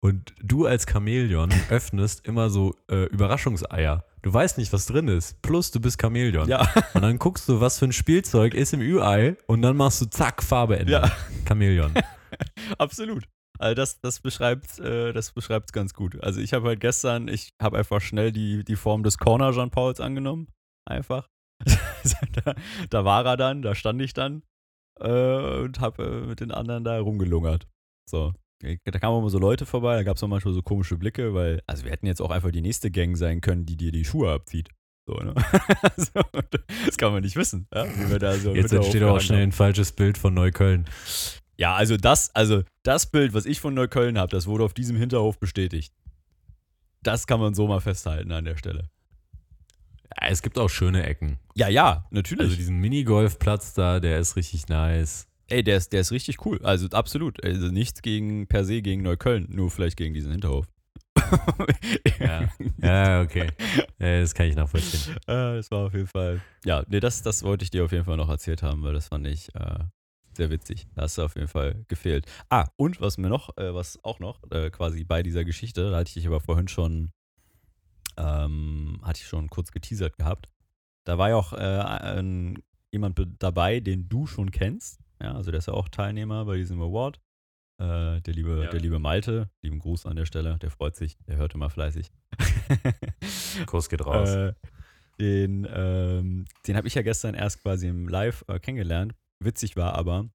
und du als Chamäleon öffnest immer so äh, Überraschungseier. Du weißt nicht, was drin ist. Plus du bist Chamäleon. ja, Und dann guckst du, was für ein Spielzeug ist im Ü-Ei und dann machst du zack, Farbe ändern. ja, Chamäleon. absolut. Also das, das beschreibt äh, das beschreibt's ganz gut. Also ich habe halt gestern, ich habe einfach schnell die, die Form des Corner Jean Pauls angenommen. Einfach. da, da war er dann, da stand ich dann äh, und habe äh, mit den anderen da rumgelungert. So. Da kamen immer so Leute vorbei, da gab es auch manchmal so komische Blicke, weil, also wir hätten jetzt auch einfach die nächste Gang sein können, die dir die Schuhe abzieht. So, ne? so, das kann man nicht wissen, ja? wie wir da so Jetzt entsteht auch schnell ein falsches Bild von Neukölln. Ja, also das, also das Bild, was ich von Neukölln habe, das wurde auf diesem Hinterhof bestätigt. Das kann man so mal festhalten an der Stelle. Ja, es gibt auch schöne Ecken. Ja, ja, natürlich. Also diesen Minigolfplatz da, der ist richtig nice. Ey, der ist, der ist richtig cool. Also absolut. Also nichts gegen per se gegen Neukölln, nur vielleicht gegen diesen Hinterhof. Ja, ja okay. Das kann ich nachvollziehen. Äh, das war auf jeden Fall. Ja, nee, das, das wollte ich dir auf jeden Fall noch erzählt haben, weil das fand ich äh, sehr witzig. Da hast du auf jeden Fall gefehlt. Ah, und was mir noch, äh, was auch noch äh, quasi bei dieser Geschichte, da hatte ich dich aber vorhin schon, ähm, hatte ich schon kurz geteasert gehabt. Da war ja auch äh, ein, jemand be- dabei, den du schon kennst. Ja, also der ist ja auch Teilnehmer bei diesem Award. Äh, der, liebe, Ja. der liebe Malte, lieben Gruß an der Stelle, der freut sich, der hört immer fleißig. Kurs geht raus. Äh, den ähm, den habe ich ja gestern erst quasi im Live äh, kennengelernt. Witzig war aber,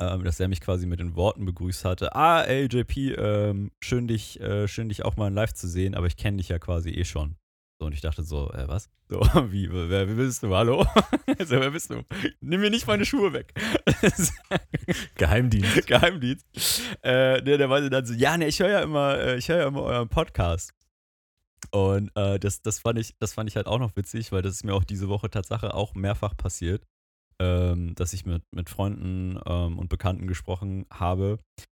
ähm, dass er mich quasi mit den Worten begrüßt hatte: Ah, ey, JP, ähm, schön, dich, äh, schön dich auch mal in Live zu sehen, aber ich kenne dich ja quasi eh schon. So, und ich dachte so, äh, was? So, wie, wer, wer bist du? Hallo? so, wer bist du? Nimm mir nicht meine Schuhe weg. Geheimdienst. Geheimdienst. Äh, der, der meinte dann so, ja, ne, ich höre ja immer, äh, ich höre ja immer euren Podcast. Und äh, das, das, fand ich, das fand ich halt auch noch witzig, weil das ist mir auch diese Woche Tatsache auch mehrfach passiert, ähm, dass ich mit, mit Freunden ähm, und Bekannten gesprochen habe,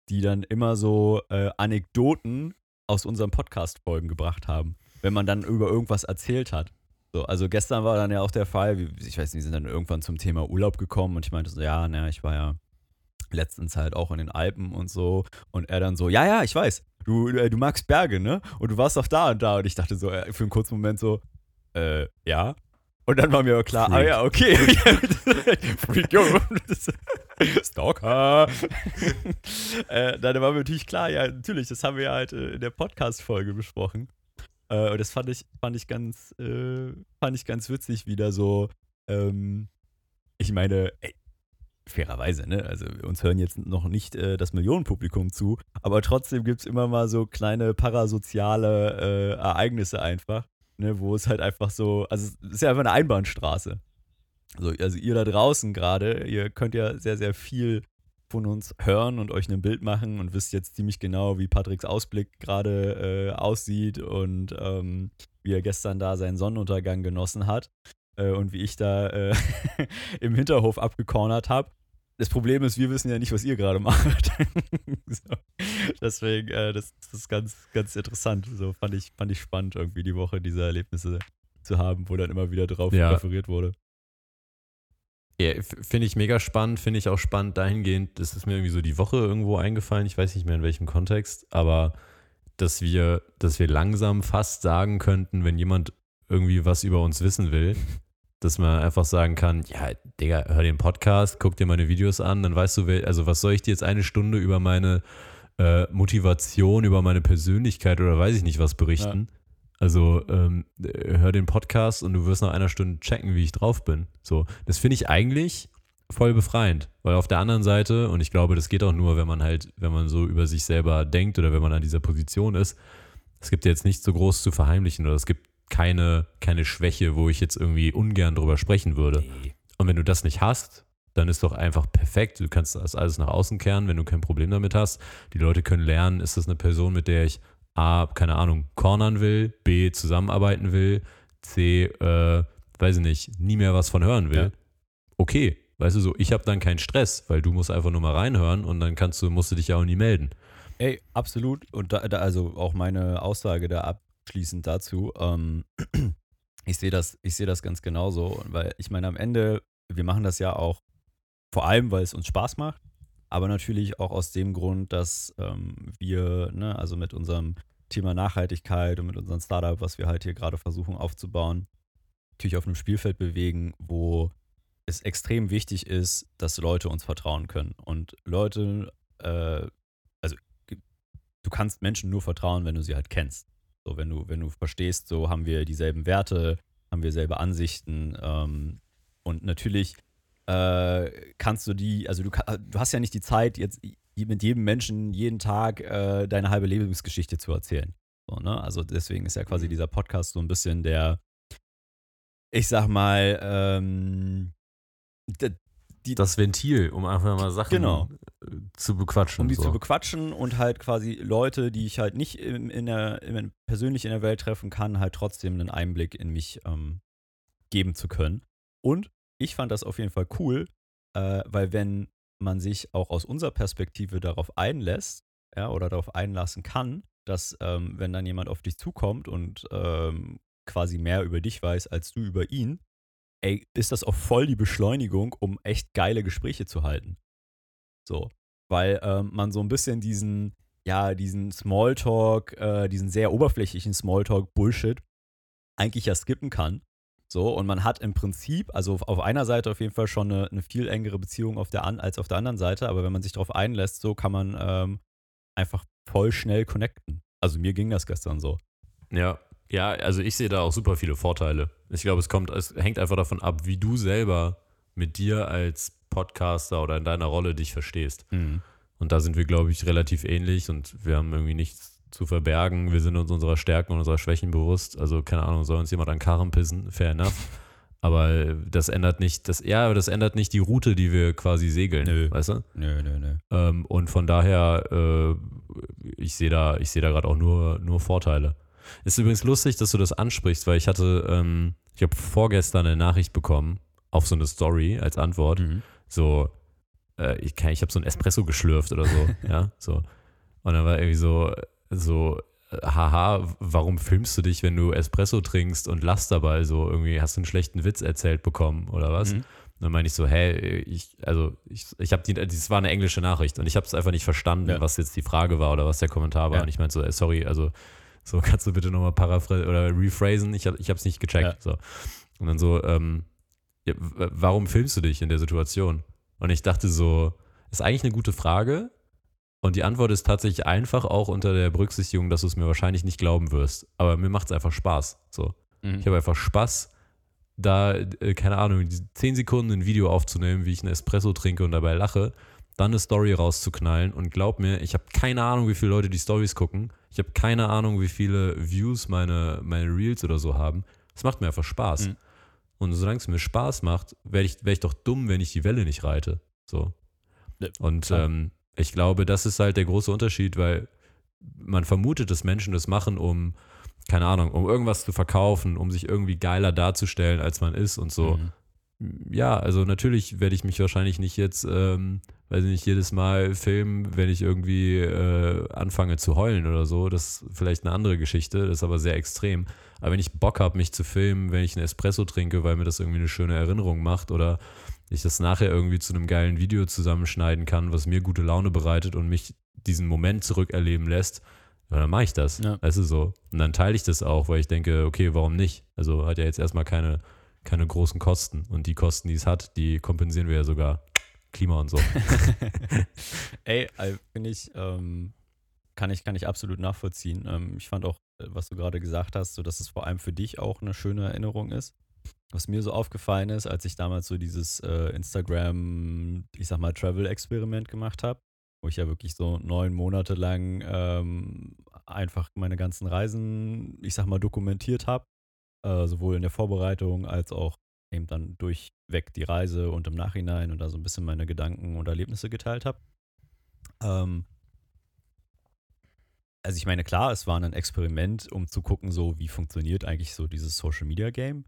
die dann immer so äh, Anekdoten aus unseren Podcast-Folgen gebracht haben, wenn man dann über irgendwas erzählt hat. So, also gestern war dann ja auch der Fall, ich weiß nicht, sind dann irgendwann zum Thema Urlaub gekommen und ich meinte so, ja, naja, ich war ja letztens halt auch in den Alpen und so. Und er dann so, ja, ja, ich weiß, du, äh, du magst Berge, ne? Und du warst doch da und da. Und ich dachte so, äh, für einen kurzen Moment so, äh, ja. Und dann war mir klar, Freak. ah ja, okay. Freak. Stalker. äh, dann war mir natürlich klar, ja, natürlich, das haben wir ja halt äh, in der Podcast-Folge besprochen. Äh, und das fand ich, fand ich ganz, äh, fand ich ganz witzig, wieder so, ähm, ich meine, ey, fairerweise, ne? Also uns hören jetzt noch nicht äh, das Millionenpublikum zu, aber trotzdem gibt es immer mal so kleine parasoziale äh, Ereignisse einfach, ne, wo es halt einfach so, also es ist ja einfach eine Einbahnstraße. Also, also ihr da draußen gerade, ihr könnt ja sehr, sehr viel von uns hören und euch ein Bild machen und wisst jetzt ziemlich genau, wie Patricks Ausblick gerade äh, aussieht und ähm, wie er gestern da seinen Sonnenuntergang genossen hat äh, und wie ich da äh, im Hinterhof abgecornert habe. Das Problem ist, wir wissen ja nicht, was ihr gerade macht. so. Deswegen, äh, das, das, ist ganz, ganz interessant. So fand ich, fand ich spannend, irgendwie die Woche diese Erlebnisse zu haben, wo dann immer wieder drauf ja. referiert wurde. Ja, finde ich mega spannend, finde ich auch spannend dahingehend, das ist mir irgendwie so die Woche irgendwo eingefallen, ich weiß nicht mehr in welchem Kontext, aber dass wir, dass wir langsam fast sagen könnten, wenn jemand irgendwie was über uns wissen will, dass man einfach sagen kann, ja, Digga, hör den Podcast, guck dir meine Videos an, dann weißt du, also was soll ich dir jetzt eine Stunde über meine äh, Motivation, über meine Persönlichkeit oder weiß ich nicht was berichten. Ja. Also ähm, hör den Podcast und du wirst nach einer Stunde checken, wie ich drauf bin. So, das finde ich eigentlich voll befreiend, weil auf der anderen Seite und ich glaube, das geht auch nur, wenn man halt, wenn man so über sich selber denkt oder wenn man an dieser Position ist. Es gibt ja jetzt nichts so groß zu verheimlichen oder es gibt keine, keine Schwäche, wo ich jetzt irgendwie ungern drüber sprechen würde. Nee. Und wenn du das nicht hast, dann ist doch einfach perfekt. Du kannst das alles nach außen kehren, wenn du kein Problem damit hast. Die Leute können lernen, ist das eine Person, mit der ich A, keine Ahnung, cornern will, B, zusammenarbeiten will, C, äh, weiß ich nicht, nie mehr was von hören will. Ja. Okay, weißt du so, ich habe dann keinen Stress, weil du musst einfach nur mal reinhören und dann kannst du, musst du dich ja auch nie melden. Ey, absolut. Und da, da also auch meine Aussage da abschließend dazu. Ähm, ich sehe das, sehe das ganz genauso, weil ich meine, am Ende, wir machen das ja auch vor allem, weil es uns Spaß macht aber natürlich auch aus dem Grund, dass ähm, wir, ne, also mit unserem Thema Nachhaltigkeit und mit unserem Startup, was wir halt hier gerade versuchen aufzubauen, natürlich auf einem Spielfeld bewegen, wo es extrem wichtig ist, dass Leute uns vertrauen können. Und Leute, äh, also du kannst Menschen nur vertrauen, wenn du sie halt kennst. So, wenn du, wenn du verstehst, so haben wir dieselben Werte, haben wir selbe Ansichten. Ähm, und natürlich äh, kannst du die, also du, du hast ja nicht die Zeit, jetzt mit jedem Menschen jeden Tag äh, deine halbe Lebensgeschichte zu erzählen. So, ne? Also deswegen ist ja quasi mhm. dieser Podcast so ein bisschen der, ich sag mal, ähm, die, das Ventil, um einfach mal Sachen genau. zu bequatschen. Um die so. zu bequatschen und halt quasi Leute, die ich halt nicht in, in der, in, persönlich in der Welt treffen kann, halt trotzdem einen Einblick in mich ähm, geben zu können. Und ich fand das auf jeden Fall cool, äh, weil wenn man sich auch aus unserer Perspektive darauf einlässt, ja, oder darauf einlassen kann, dass ähm, wenn dann jemand auf dich zukommt und ähm, quasi mehr über dich weiß als du über ihn, ey, ist das auch voll die Beschleunigung, um echt geile Gespräche zu halten. So, weil ähm, man so ein bisschen diesen, ja, diesen Smalltalk, äh, diesen sehr oberflächlichen Smalltalk-Bullshit eigentlich ja skippen kann so, und man hat im Prinzip, also auf einer Seite auf jeden Fall schon eine, eine viel engere Beziehung auf der an, als auf der anderen Seite, aber wenn man sich darauf einlässt, so kann man ähm, einfach voll schnell connecten. Also mir ging das gestern so. Ja, ja, also ich sehe da auch super viele Vorteile. Ich glaube, es kommt, es hängt einfach davon ab, wie du selber mit dir als Podcaster oder in deiner Rolle dich verstehst. Mhm. Und da sind wir, glaube ich, relativ ähnlich und wir haben irgendwie nichts zu verbergen. Wir sind uns unserer Stärken und unserer Schwächen bewusst. Also, keine Ahnung, soll uns jemand an Karren pissen, fair enough. Aber das ändert nicht, das, ja, das ändert nicht die Route, die wir quasi segeln, nö. weißt du? Nö, nö, nö. Ähm, und von daher, äh, ich sehe da, ich sehe da gerade auch nur, nur Vorteile. Ist übrigens lustig, dass du das ansprichst, weil ich hatte, ähm, ich habe vorgestern eine Nachricht bekommen auf so eine Story als Antwort. Mhm. So, äh, ich, ich habe so ein Espresso geschlürft oder so, ja, so. Und dann war irgendwie so, so, äh, haha, warum filmst du dich, wenn du Espresso trinkst und lachst dabei so irgendwie, hast du einen schlechten Witz erzählt bekommen oder was? Mhm. dann meine ich so, hä, ich, also ich, ich habe die, das war eine englische Nachricht und ich habe es einfach nicht verstanden, Ja. was jetzt die Frage war oder was der Kommentar war. Ja. Und ich meinte so, ey, sorry, also so kannst du bitte nochmal paraphrasen oder rephrasen, ich habe es nicht gecheckt. Ja. So. Und dann so, ähm, ja, warum filmst du dich in der Situation? Und ich dachte so, ist eigentlich eine gute Frage. Und die Antwort ist tatsächlich einfach auch unter der Berücksichtigung, dass du es mir wahrscheinlich nicht glauben wirst. Aber mir macht es einfach Spaß. So. Mhm. Ich habe einfach Spaß, da, äh, keine Ahnung, 10 Sekunden ein Video aufzunehmen, wie ich einen Espresso trinke und dabei lache, dann eine Story rauszuknallen und glaub mir, ich habe keine Ahnung, wie viele Leute die Stories gucken. Ich habe keine Ahnung, wie viele Views meine, meine Reels oder so haben. Es macht mir einfach Spaß. Mhm. Und solange es mir Spaß macht, wäre ich, wär ich doch dumm, wenn ich die Welle nicht reite. So. Ja, Und ähm, ich glaube, das ist halt der große Unterschied, weil man vermutet, dass Menschen das machen, um, keine Ahnung, um irgendwas zu verkaufen, um sich irgendwie geiler darzustellen, als man ist und so. Mhm. Ja, also natürlich werde ich mich wahrscheinlich nicht jetzt, ähm, weiß ich nicht, jedes Mal filmen, wenn ich irgendwie äh, anfange zu heulen oder so. Das ist vielleicht eine andere Geschichte, das ist aber sehr extrem. Aber wenn ich Bock habe, mich zu filmen, wenn ich einen Espresso trinke, weil mir das irgendwie eine schöne Erinnerung macht oder ich das nachher irgendwie zu einem geilen Video zusammenschneiden kann, was mir gute Laune bereitet und mich diesen Moment zurückerleben lässt, dann mache ich das. Ja. Weißt du so. Und dann teile ich das auch, weil ich denke, okay, warum nicht? Also hat ja jetzt erstmal keine, keine großen Kosten. Und die Kosten, die es hat, die kompensieren wir ja sogar. Klima und so. Ey, finde ich, ähm, kann ich, kann ich absolut nachvollziehen. Ähm, ich fand auch, äh, was du gerade gesagt hast, so dass es vor allem für dich auch eine schöne Erinnerung ist. Was mir so aufgefallen ist, als ich damals so dieses äh, Instagram, ich sag mal, Travel-Experiment gemacht habe, wo ich ja wirklich so neun Monate lang ähm, einfach meine ganzen Reisen, ich sag mal, dokumentiert habe, äh, sowohl in der Vorbereitung als auch eben dann durchweg die Reise und im Nachhinein und da so ein bisschen meine Gedanken und Erlebnisse geteilt habe. Ähm, also ich meine, klar, es war ein Experiment, um zu gucken, so wie funktioniert eigentlich so dieses Social Media Game.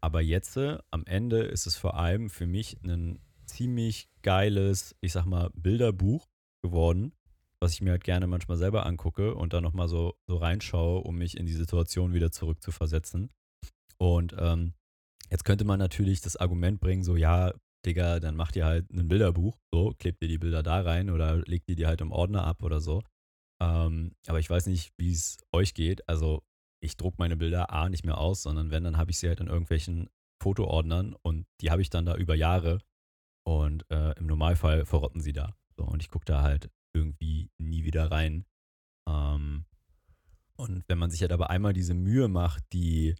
Aber jetzt äh, am Ende ist es vor allem für mich ein ziemlich geiles, ich sag mal, Bilderbuch geworden, was ich mir halt gerne manchmal selber angucke und dann nochmal so, so reinschaue, um mich in die Situation wieder zurückzuversetzen. Und ähm, jetzt könnte man natürlich das Argument bringen, so ja, Digga, dann macht ihr halt ein Bilderbuch, so, klebt ihr die Bilder da rein oder legt ihr die halt im Ordner ab oder so. Ähm, aber ich weiß nicht, wie es euch geht. Also ich druck meine Bilder A nicht mehr aus, sondern wenn, dann habe ich sie halt in irgendwelchen Fotoordnern und die habe ich dann da über Jahre und äh, im Normalfall verrotten sie da. So, und ich gucke da halt irgendwie nie wieder rein. Ähm, und wenn man sich halt aber einmal diese Mühe macht, die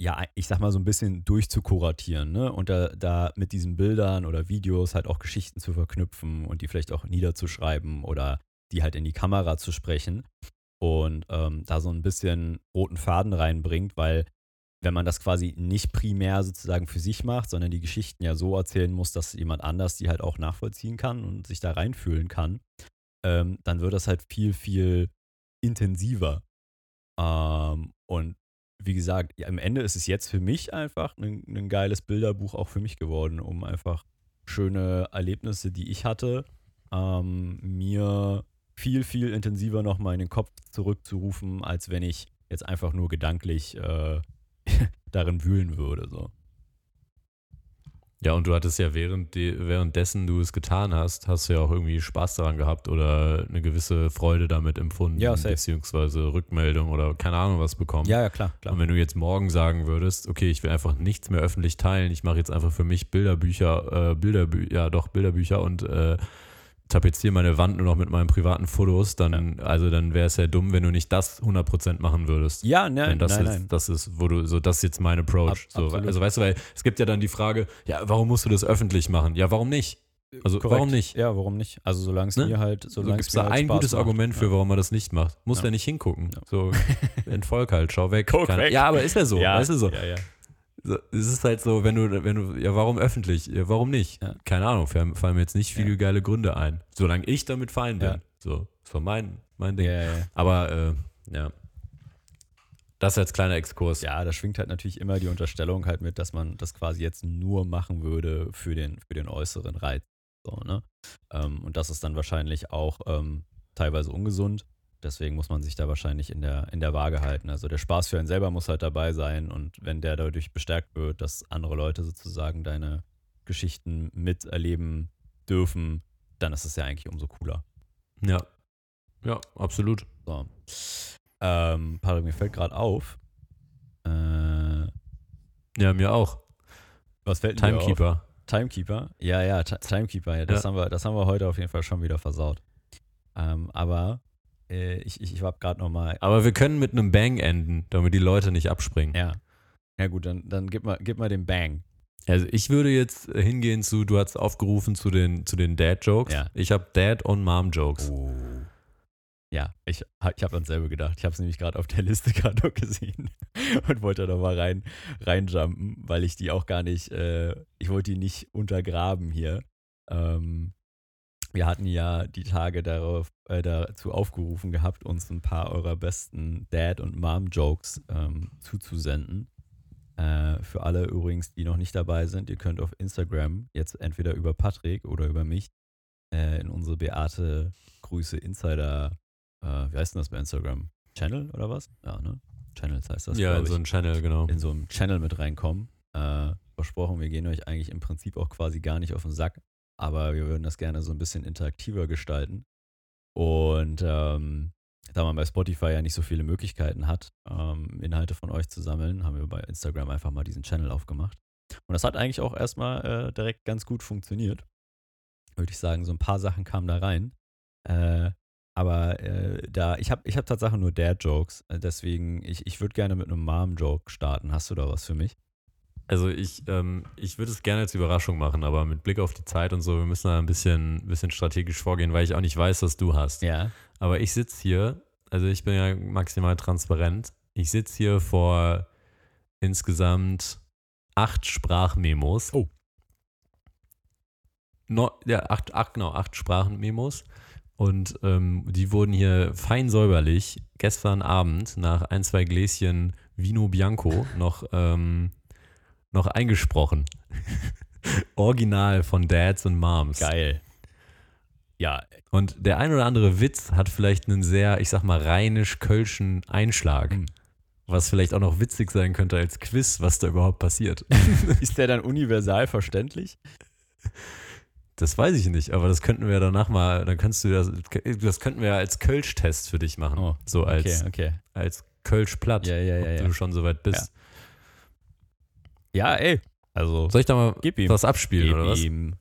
ja, ich sag mal so ein bisschen durchzukuratieren, ne? Und da, da mit diesen Bildern oder Videos halt auch Geschichten zu verknüpfen und die vielleicht auch niederzuschreiben oder die halt in die Kamera zu sprechen und ähm, da so ein bisschen roten Faden reinbringt, weil wenn man das quasi nicht primär sozusagen für sich macht, sondern die Geschichten ja so erzählen muss, dass jemand anders die halt auch nachvollziehen kann und sich da reinfühlen kann, ähm, dann wird das halt viel, viel intensiver. Ähm, und wie gesagt, ja, am Ende ist es jetzt für mich einfach ein, ein geiles Bilderbuch auch für mich geworden, um einfach schöne Erlebnisse, die ich hatte, ähm, mir viel, viel intensiver nochmal in den Kopf zurückzurufen, als wenn ich jetzt einfach nur gedanklich äh, darin wühlen würde. So. Ja, und du hattest ja während die, währenddessen du es getan hast, hast du ja auch irgendwie Spaß daran gehabt oder eine gewisse Freude damit empfunden, Ja, safe. beziehungsweise Rückmeldung oder keine Ahnung was bekommen. Ja, ja, klar, Und klar. wenn du jetzt morgen sagen würdest, okay, ich will einfach nichts mehr öffentlich teilen, ich mache jetzt einfach für mich Bilderbücher, äh, Bilderbü ja doch, Bilderbücher und äh, tapeziere meine Wand nur noch mit meinen privaten Fotos, dann, also dann wäre es ja dumm, wenn du nicht das 100% machen würdest. Ja, nein, Wenn das nein, ist, nein. das ist, wo du, so, das ist jetzt mein Approach. Ab- so, also weißt du, weil es gibt ja dann die Frage, ja, warum musst du das öffentlich machen? Ja, warum nicht? Also Korrekt. warum nicht? Ja, warum nicht? Also solange es Ne? mir halt, So solange gibt es mir da halt ein Spaß gutes macht. Argument für, Ja. warum man das nicht macht. Muss Ja. der nicht hingucken. Ja. So, entfolg halt, schau weg. Guck weg. Ja, aber ist ja so, ja, weißt du so. Ja, ja. So, Es ist halt so, wenn du, wenn du, ja, warum öffentlich? Ja, warum nicht? Ja. Keine Ahnung, fallen, fallen mir jetzt nicht viele geile Gründe ein. Solange ich damit fein bin. So, das war mein, mein Ding. Aber, äh, ja. Das als kleiner Exkurs. Ja, da schwingt halt natürlich immer die Unterstellung halt mit, dass man das quasi jetzt nur machen würde für den, für den äußeren Reiz. So, ne? ähm, und das ist dann wahrscheinlich auch ähm, teilweise ungesund. Deswegen muss man sich da wahrscheinlich in der, in der Waage halten. Also der Spaß für einen selber muss halt dabei sein und wenn der dadurch bestärkt wird, dass andere Leute sozusagen deine Geschichten miterleben dürfen, dann ist es ja eigentlich umso cooler. Ja. Ja, absolut. So. Ähm, Patrick, mir fällt gerade auf. Äh, Ja, mir auch. was fällt denn? Timekeeper. Timekeeper? Ja, ja, Ti- Timekeeper. Ja, das, Ja. Haben wir, das haben wir heute auf jeden Fall schon wieder versaut. Ähm, aber äh, ich, ich, ich habe gerade nochmal. Aber wir können mit einem Bang enden, damit die Leute nicht abspringen. Ja. Ja, gut, dann, dann gib, mal, gib mal den Bang. Also ich würde jetzt äh, hingehen zu, du hast aufgerufen zu den, zu den Dad-Jokes. Ja. Ich habe Dad- und Mom-Jokes. Oh. Ja, ich, ich habe an selber gedacht. Ich habe es nämlich gerade auf der Liste gerade noch gesehen und wollte da mal rein, reinjumpen, weil ich die auch gar nicht, äh, ich wollte die nicht untergraben hier. Ähm, wir hatten ja die Tage darauf, äh, dazu aufgerufen gehabt, uns ein paar eurer besten Dad- und Mom-Jokes ähm, zuzusenden. Äh, für alle übrigens, die noch nicht dabei sind, ihr könnt auf Instagram jetzt entweder über Patrick oder über mich äh, in unsere Beate Grüße Insider, äh, wie heißt denn das bei Instagram? Channel oder was? Ja, ne? Channels heißt das. ja, in so ein Channel, genau. in so einem Channel mit reinkommen. Äh, versprochen, wir gehen euch eigentlich im Prinzip auch quasi gar nicht auf den Sack, aber wir würden das gerne so ein bisschen interaktiver gestalten. Und ähm, da man bei Spotify ja nicht so viele Möglichkeiten hat, ähm, Inhalte von euch zu sammeln, haben wir bei Instagram einfach mal diesen Channel aufgemacht. Und das hat eigentlich auch erstmal äh, direkt ganz gut funktioniert. Würde ich sagen, so ein paar Sachen kamen da rein. Äh, aber äh, da, ich habe ich hab tatsächlich nur Dad-Jokes. Äh, deswegen, ich, ich würde gerne mit einem Mom-Joke starten. Hast du da was für mich? Also ich, ähm, ich würde es gerne als Überraschung machen, aber mit Blick auf die Zeit und so, wir müssen da ein bisschen, bisschen strategisch vorgehen, weil ich auch nicht weiß, was du hast. Ja. Aber ich sitze hier, also ich bin ja maximal transparent. Ich sitze hier vor insgesamt acht Sprachmemos. Oh. No, ja, acht, acht, genau, acht Sprachmemos. Und ähm, die wurden hier fein säuberlich gestern Abend nach ein, zwei Gläschen Vino Bianco noch, ähm, noch eingesprochen. Original von Dads und Moms. Geil. Ja, Und der ein oder andere Witz hat vielleicht einen sehr, ich sag mal, rheinisch-kölschen Einschlag. Mhm. Was vielleicht auch noch witzig sein könnte als Quiz, was da überhaupt passiert. ist der dann universal verständlich? Das weiß ich nicht, aber das könnten wir danach mal, dann kannst du das, das könnten wir als Kölsch-Test für dich machen. Oh, so als, Okay, okay. als Kölsch-Platt, Ja, ja, ja, ob ja. du schon soweit bist. Ja, ey. Also, Soll ich da mal Gib ihm. was abspielen oder was? ihm.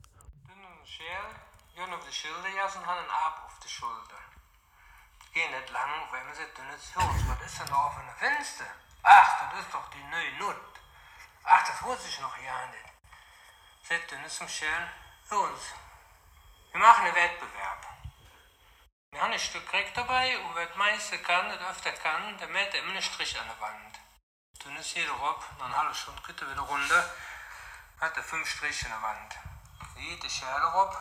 Geh nicht lang, wenn man sich dünne Hals. Was ist denn da auf einem Fenster? Ach, das ist doch die neue Nut. Ach, das wusste ich noch ja nicht. Seht dünne zum Scheren, uns. Wir machen einen Wettbewerb. Wir haben ein Stück Krieg dabei und wer das meiste kann, das öfter kann, der mäht immer einen Strich an der Wand. Dünne ist hier drauf, dann eine halbe Stunde geht er wieder runter hat er fünf Striche in der Wand. Jede Schale rob,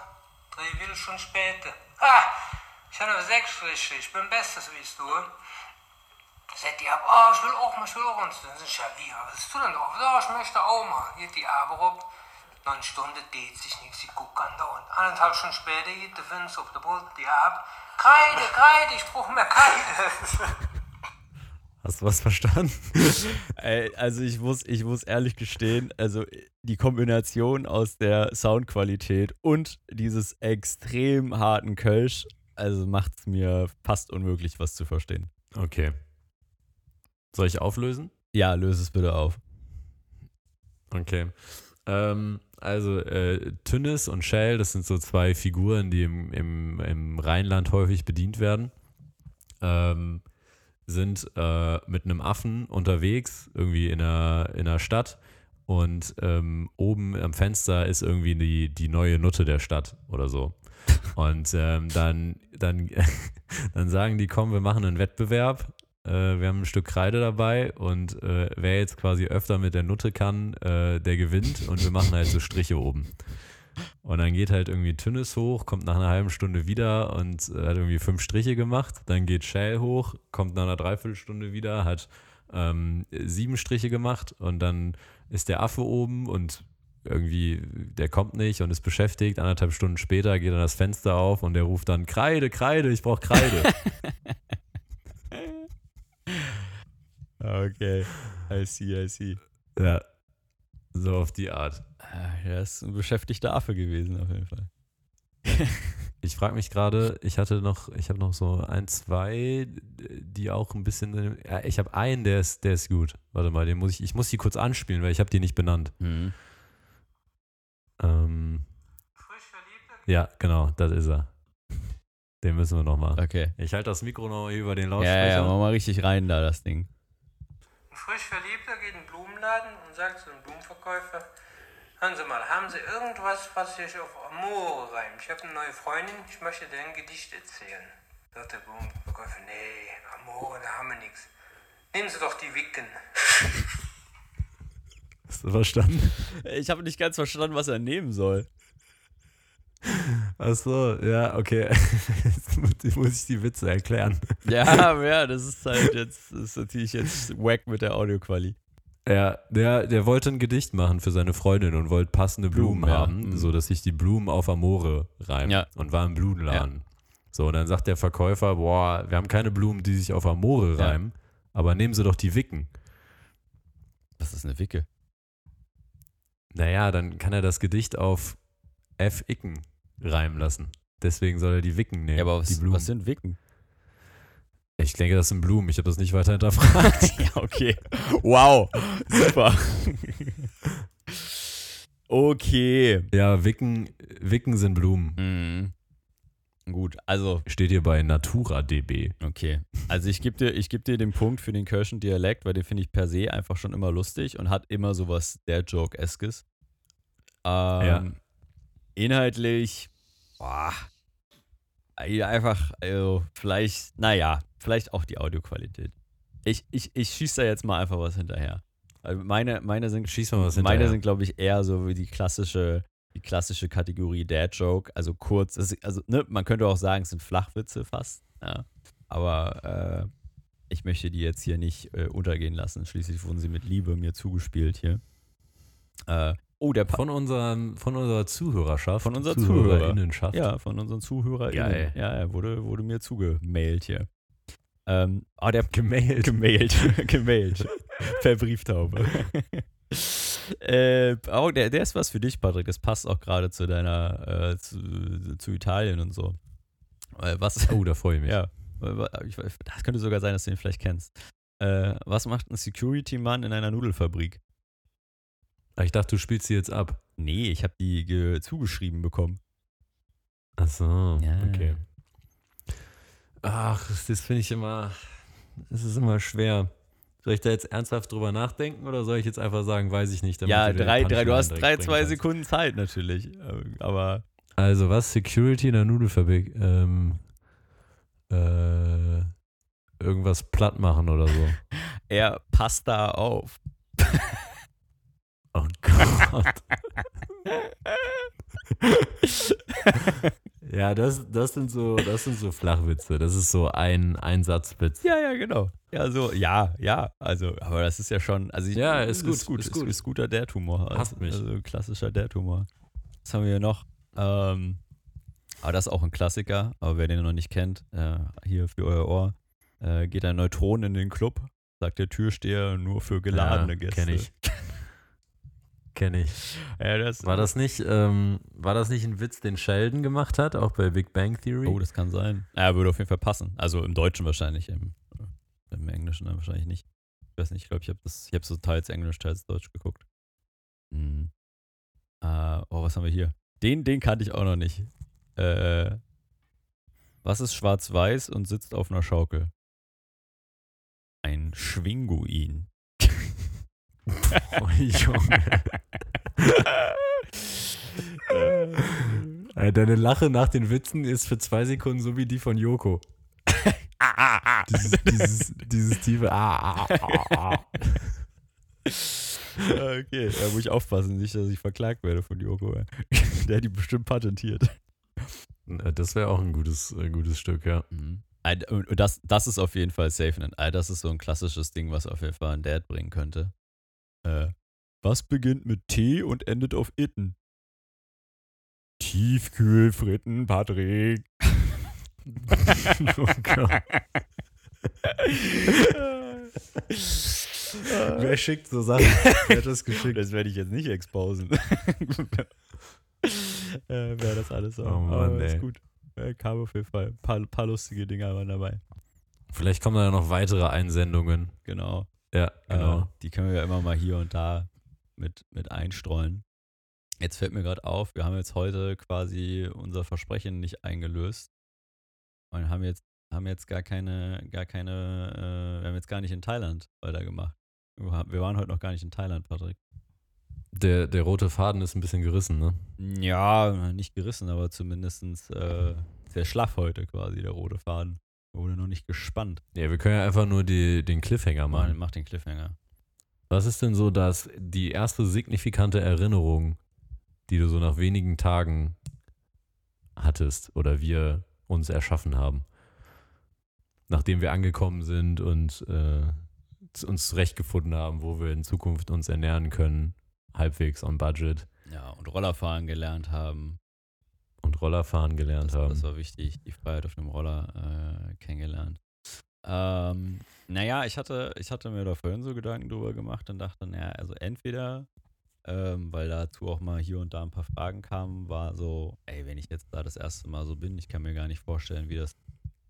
drei will schon später. Ah, ich habe sechs Striche, ich bin besser, wie du. Sagt die ab, oh, ich will auch mal, ich will auch mal. Dann ich, ja, wie, was ist du denn auch? Ja, ich möchte auch mal. Geht die aber rob, noch eine Stunde dreht sich nichts, sie guckt an da und anderthalb Stunden später geht der Vince auf der Brust, die ab. Kreide, Kreide, ich brauche mehr Kreide. Hast du was verstanden? Ey, also ich muss, ich muss ehrlich gestehen, also die Kombination aus der Soundqualität und dieses extrem harten Kölsch, also macht es mir fast unmöglich, was zu verstehen. Okay. Soll ich auflösen? Ja, löse es bitte auf. Okay. Ähm, also äh, Tünnes und Shell, das sind so zwei Figuren, die im, im, im Rheinland häufig bedient werden, ähm, sind äh, mit einem Affen unterwegs, irgendwie in einer, in einer Stadt und ähm, oben am Fenster ist irgendwie die, die neue Nutte der Stadt oder so. Und ähm, dann, dann, dann sagen die, komm, wir machen einen Wettbewerb. Äh, wir haben ein Stück Kreide dabei und äh, wer jetzt quasi öfter mit der Nutte kann, äh, der gewinnt und wir machen halt so Striche oben. Und dann geht halt irgendwie Tünnes hoch, kommt nach einer halben Stunde wieder und äh, hat irgendwie fünf Striche gemacht. Dann geht Shell hoch, kommt nach einer Dreiviertelstunde wieder, hat ähm, sieben Striche gemacht und dann ist der Affe oben und irgendwie, der kommt nicht und ist beschäftigt. Anderthalb Stunden später geht dann das Fenster auf und der ruft dann: Kreide, Kreide, ich brauche Kreide. Ah, okay, I see, I see. Ja, so auf die Art. Ah, Er ist ein beschäftigter Affe gewesen, auf jeden Fall. Ich frage mich gerade, ich hatte noch, ich habe noch so ein, zwei, die auch ein bisschen, ja, ich habe einen, der ist, der ist gut. Warte mal, den muss ich, ich muss die kurz anspielen, weil ich habe die nicht benannt. Mhm. Ähm, ja, genau, das ist er. Den müssen wir noch mal. Okay. Ich halte das Mikro noch über den Ja, Lautsprecher. ja, mach mal richtig rein da, das Ding. Ein frisch Verliebter geht in den Blumenladen und sagt zu dem Blumenverkäufer, hören Sie mal, haben Sie irgendwas, was sich auf Amore reimt? Ich habe eine neue Freundin, ich möchte dir ein Gedicht erzählen. Sagt der Blumenverkäufer, nee, Amore, da haben wir nichts. Nehmen Sie doch die Wicken. Hast du verstanden? Ich habe nicht ganz verstanden, was er nehmen soll. Ach so, ja, okay. Jetzt muss- ich die Witze erklären. Ja, ja, das ist halt jetzt, das ist natürlich jetzt wack mit der Audioquali. Ja, der, der wollte ein Gedicht machen für seine Freundin und wollte passende Blumen, Blumen, ja. haben, Mhm. so dass sich die Blumen auf Amore reimen. Ja. Und war im Blumenladen. So, und dann sagt der Verkäufer, boah, wir haben keine Blumen, die sich auf Amore Ja. reimen, aber nehmen Sie doch die Wicken. Was ist eine Wicke? Naja, dann kann er das Gedicht auf F. Icken reimen lassen. Deswegen soll er die Wicken nehmen. Ja, aber die was, was sind Wicken? Ich denke, das sind Blumen. Ich habe das nicht weiter hinterfragt. ja, okay. Wow. Super. okay. ja, Wicken, Wicken sind Blumen. Mhm. Gut, also, Steht hier bei NaturaDB. okay. Also ich gebe dir, ich geb dir den Punkt für den Kölschen Dialekt, weil den finde ich per se einfach schon immer lustig und hat immer sowas der Joke-eskes. Ähm, Inhaltlich, boah, einfach, also vielleicht, naja, vielleicht auch die Audioqualität. Ich, ich, ich schieße da jetzt mal einfach was hinterher. Also meine, meine sind, Schieß mal was meine hinterher. sind, glaube ich, eher so wie die klassische, die klassische Kategorie Dad Joke. Also kurz, also ne, man könnte auch sagen, es sind Flachwitze fast. Ja. Aber äh, ich möchte die jetzt hier nicht äh, untergehen lassen. Schließlich wurden sie mit Liebe mir zugespielt hier. Äh, oh, der pa Von, unserem, von unserer Zuhörerschaft. Von unserer Zuhörerinnenschaft. Ja, von unseren ZuhörerInnen. Geil. Ja, er wurde, wurde mir zugemailt hier. Ähm, ah, der Gemailt. gemailt. gemailt. per Brieftaube. äh, oh, der, der ist was für dich, Patrick. Das passt auch gerade zu deiner, äh, zu, zu Italien und so. Äh, was, Oh, da freue ich mich. ja, ich, das könnte sogar sein, dass du ihn vielleicht kennst. Äh, was macht ein Security-Mann in einer Nudelfabrik? Ah, Ich dachte, du spielst sie jetzt ab. Nee, ich habe die ge- zugeschrieben bekommen. Ach so, Ja. okay. Ach, das finde ich immer, das ist immer schwer. Soll ich da jetzt ernsthaft drüber nachdenken oder soll ich jetzt einfach sagen, weiß ich nicht? damit Ja, drei, drei, du hast drei, zwei kannst? Sekunden Zeit natürlich. Äh, Aber Also was? Security in der Nudelfabrik? Ähm, äh, irgendwas platt machen oder so. er passt da auf. Oh Gott. ja, das, das, sind so, das sind so Flachwitze. Das ist so ein Einsatzwitz. Ja, ja, genau. Ja, so, ja, ja. Also, aber das ist ja schon. Also ich, Ja, ist gut, Ist, gut, ist ist, gut. ist guter Dad-Humor. Also, Passt mich. Also klassischer Dad-Humor. Was haben wir hier noch? Ähm, aber das ist auch ein Klassiker. Aber wer den noch nicht kennt, äh, hier für euer Ohr, äh, geht ein Neutron in den Club, sagt der Türsteher nur für geladene ja, Gäste. Kenn ich. Kenn ich. Ja, das, War das nicht, ähm, war das nicht ein Witz, den Sheldon gemacht hat, auch bei Big Bang Theory? Oh, das kann sein. Ja, würde auf jeden Fall passen. Also im Deutschen wahrscheinlich, im, im Englischen wahrscheinlich nicht. Ich weiß nicht, ich glaube, ich habe das, ich habe so teils Englisch, teils Deutsch geguckt. Hm. Äh, oh, was haben wir hier? Den, den kannte ich auch noch nicht. Äh, was ist schwarz-weiß und sitzt auf einer Schaukel? Ein Schwinguin. Oh, Junge. Äh, Deine Lache nach den Witzen ist für zwei Sekunden so wie die von Joko. Dieses, dieses, dieses tiefe Ah, ah, ah, okay, da muss ich aufpassen, nicht, dass ich verklagt werde von Joko. Der hat die bestimmt patentiert. Äh, Das wäre auch ein gutes, ein gutes Stück, ja. Mhm. Das, das ist auf jeden Fall safe. Äh, Das ist so ein klassisches Ding, was auf jeden Fall ein Dad bringen könnte. Äh, was beginnt mit T und endet auf Itten? Tiefkühlfritten, Patrick. oh Gott. Wer schickt so Sachen? Wer hat das geschickt? Das werde ich jetzt nicht exposen. äh, Wäre das alles so. Oh Mann, Aber ey. ist gut. Äh, kam auf jeden Fall. Ein paar, paar lustige Dinger waren dabei. Vielleicht kommen da noch weitere Einsendungen. Genau. Ja, genau. Äh, die können wir ja immer mal hier und da mit, mit einstreuen. Jetzt fällt mir gerade auf, wir haben jetzt heute quasi unser Versprechen nicht eingelöst und haben jetzt, haben jetzt gar keine, gar keine, äh, wir haben jetzt gar nicht in Thailand weitergemacht. Wir waren heute noch gar nicht in Thailand, Patrick. Der, der rote Faden ist ein bisschen gerissen, ne? Ja, nicht gerissen, aber zumindest äh, sehr schlaff heute quasi, der rote Faden. Wurde noch nicht gespannt. Ja, wir können ja einfach nur die, den Cliffhanger machen. mach den Cliffhanger. Was ist denn so das, die erste signifikante Erinnerung, die du so nach wenigen Tagen hattest oder wir uns erschaffen haben? Nachdem wir angekommen sind und äh, uns zurechtgefunden haben, wo wir in Zukunft uns ernähren können, halbwegs on budget Ja, und Rollerfahren gelernt haben. Und Rollerfahren gelernt Das, haben. das war wichtig, die Freiheit auf dem Roller äh, kennengelernt. Ähm, naja, ich hatte, ich hatte mir da vorhin so Gedanken drüber gemacht und dachte, naja, also entweder, ähm, weil dazu auch mal hier und da ein paar Fragen kamen, war so, ey, wenn ich jetzt da das erste Mal so bin, ich kann mir gar nicht vorstellen, wie das,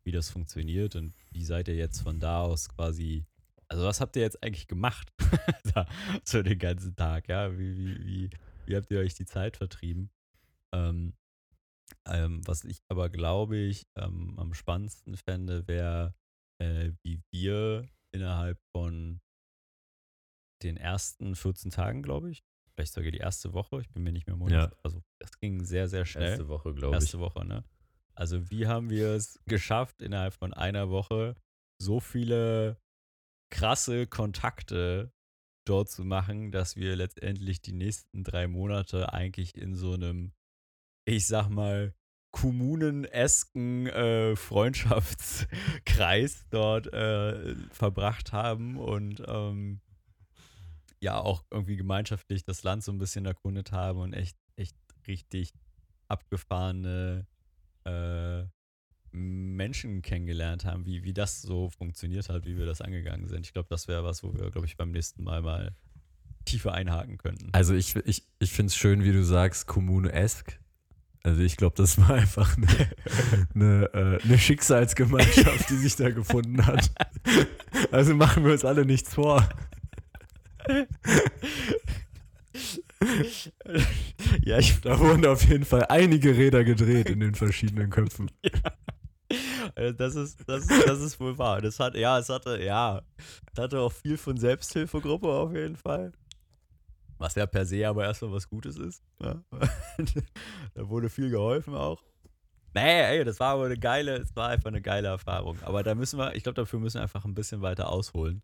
wie das funktioniert und wie seid ihr jetzt von da aus quasi, also was habt ihr jetzt eigentlich gemacht? da, so den ganzen Tag, ja, wie, wie, wie, wie habt ihr euch die Zeit vertrieben? Ähm, ähm, was ich aber, glaube ich, ähm, am spannendsten fände, wäre, äh, wie wir innerhalb von den ersten 14 Tagen, glaube ich, vielleicht sogar die erste Woche, ich bin mir nicht mehr im Ja. also das ging sehr, sehr schnell. Erste Woche, glaube ich. Erste Woche, ne? Also wie haben wir es geschafft, innerhalb von einer Woche so viele krasse Kontakte dort zu machen, dass wir letztendlich die nächsten drei Monate eigentlich in so einem, ich sag mal, kommunenesken äh, Freundschaftskreis dort äh, verbracht haben und ähm, ja auch irgendwie gemeinschaftlich das Land so ein bisschen erkundet haben und echt, echt richtig abgefahrene äh, Menschen kennengelernt haben, wie, wie das so funktioniert hat, wie wir das angegangen sind. Ich glaube, das wäre was, wo wir, glaube ich, beim nächsten Mal mal tiefer einhaken könnten. Also ich, ich, ich finde es schön, wie du sagst, Kommune-esk. Also ich glaube, das war einfach eine, eine, äh, eine Schicksalsgemeinschaft, die sich da gefunden hat. Also machen wir uns alle nichts vor. ja, ich, Da wurden auf jeden Fall einige Räder gedreht in den verschiedenen Köpfen. äh, das ist, das ist, das ist wohl wahr. Das hat, ja, es hatte, ja, es hatte auch viel von Selbsthilfegruppe auf jeden Fall. Was ja per se aber erstmal was Gutes ist. Ja. da wurde viel geholfen auch. Nee, ey, das war aber eine geile, es war einfach eine geile Erfahrung. Aber da müssen wir, ich glaube, dafür müssen wir einfach ein bisschen weiter ausholen.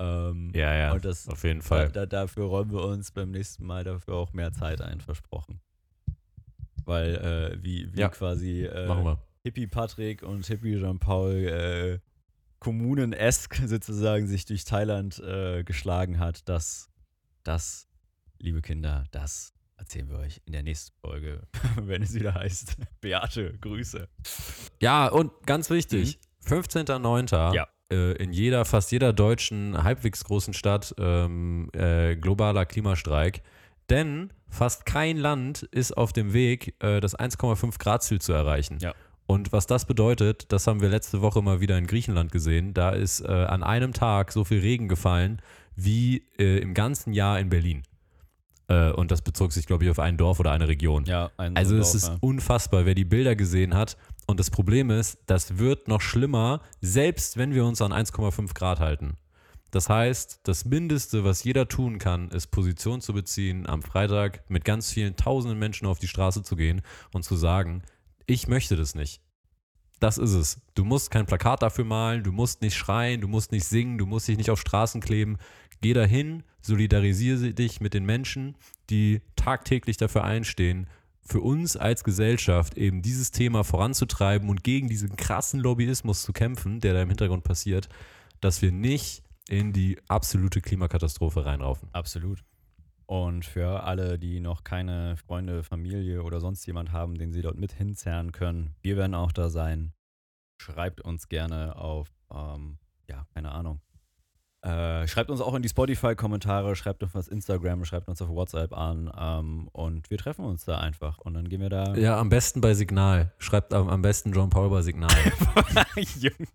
Ähm, Ja, ja, Und das- auf jeden Fall. da, dafür räumen wir uns beim nächsten Mal dafür auch mehr Zeit ein, versprochen. Weil, äh, wie, wie Ja, quasi äh. Hippie Patrick und Hippie Jean-Paul äh, kommunenesk sozusagen sich durch Thailand äh, geschlagen hat, das, das, liebe Kinder, das erzählen wir euch in der nächsten Folge, wenn es wieder heißt. Beate, Grüße. Ja, und ganz wichtig, 15.09. Ja. äh, in jeder, fast jeder deutschen halbwegs großen Stadt ähm, äh, globaler Klimastreik. Denn fast kein Land ist auf dem Weg, äh, das 1,5 Grad Ziel zu erreichen. Ja. Und was das bedeutet, das haben wir letzte Woche mal wieder in Griechenland gesehen. Da ist äh, an einem Tag so viel Regen gefallen wie äh, im ganzen Jahr in Berlin. Äh, und das bezog sich, glaube ich, auf ein Dorf oder eine Region. Ja, ein Also es Dorf, ist ja. unfassbar, wer die Bilder gesehen hat. Und das Problem ist, das wird noch schlimmer, selbst wenn wir uns an 1,5 Grad halten. Das heißt, das Mindeste, was jeder tun kann, ist Position zu beziehen, am Freitag mit ganz vielen tausenden Menschen auf die Straße zu gehen und zu sagen, ich möchte das nicht. Das ist es. Du musst kein Plakat dafür malen, du musst nicht schreien, du musst nicht singen, du musst dich nicht auf Straßen kleben. Geh dahin, solidarisiere dich mit den Menschen, die tagtäglich dafür einstehen, für uns als Gesellschaft eben dieses Thema voranzutreiben und gegen diesen krassen Lobbyismus zu kämpfen, der da im Hintergrund passiert, dass wir nicht in die absolute Klimakatastrophe reinraufen. Absolut. Und für alle, die noch keine Freunde, Familie oder sonst jemand haben, den sie dort mit hinzerren können, wir werden auch da sein. Schreibt uns gerne auf, ähm, ja, keine Ahnung, Äh, schreibt uns auch in die Spotify-Kommentare, schreibt uns auf Instagram, schreibt uns auf WhatsApp an ähm, und wir treffen uns da einfach und dann gehen wir da. Ja, am besten bei Signal. Schreibt am, am besten John Paul bei Signal. Junge.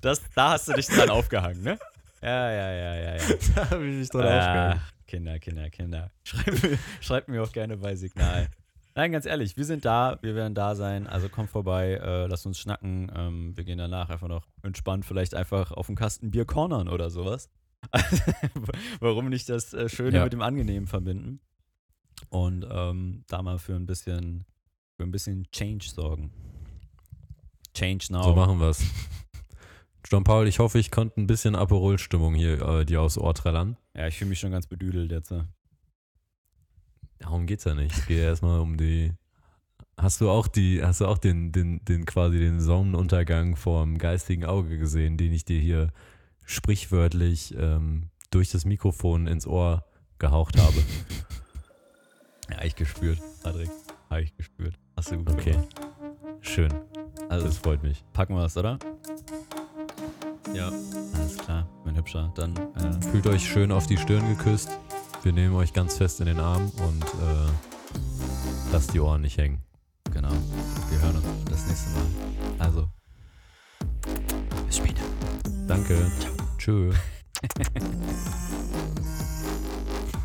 Das, da hast du dich dran aufgehangen, ne? Ja, ja, ja, ja, ja. da habe ich mich dran Ah, Kinder, Kinder, Kinder. Schreibt, schreibt mir auch gerne bei Signal. Nein, ganz ehrlich, wir sind da, wir werden da sein. Also kommt vorbei, äh, lasst uns schnacken. Ähm, wir gehen danach einfach noch entspannt, vielleicht einfach auf einen Kasten Bier cornern oder sowas. Warum nicht das äh, Schöne Ja. mit dem Angenehmen verbinden? Und ähm, da mal für ein bisschen, für ein bisschen Change sorgen. Change now. So machen wir's. John Paul, ich hoffe, ich konnte ein bisschen Aperol-Stimmung hier äh, dir aufs Ohr trällern. ja, ich fühle mich schon ganz bedüdelt jetzt. ne? Darum geht's ja nicht. Es geht erstmal um die. Hast du auch die, hast du auch den, den, den quasi den Sonnenuntergang vorm geistigen Auge gesehen, den ich dir hier sprichwörtlich ähm, durch das Mikrofon ins Ohr gehaucht habe? Ja, ich gespürt, Patrick. Habe ich gespürt. Hast du gut Okay. gemacht. Schön. Also Das freut mich. packen wir es, oder? Ja. Alles klar, mein Hübscher. Dann äh, Fühlt euch schön auf die Stirn geküsst. Wir nehmen euch ganz fest in den Arm und äh, lasst die Ohren nicht hängen. genau. Wir hören uns das nächste Mal. Also. Bis später. Danke. Tschö.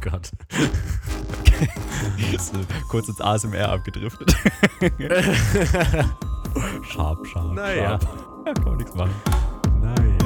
Gott. Ist, äh, kurz ins ASMR abgedriftet. scharf, scharf. Naja. Scharf. Ja, kann man nichts machen. Naja.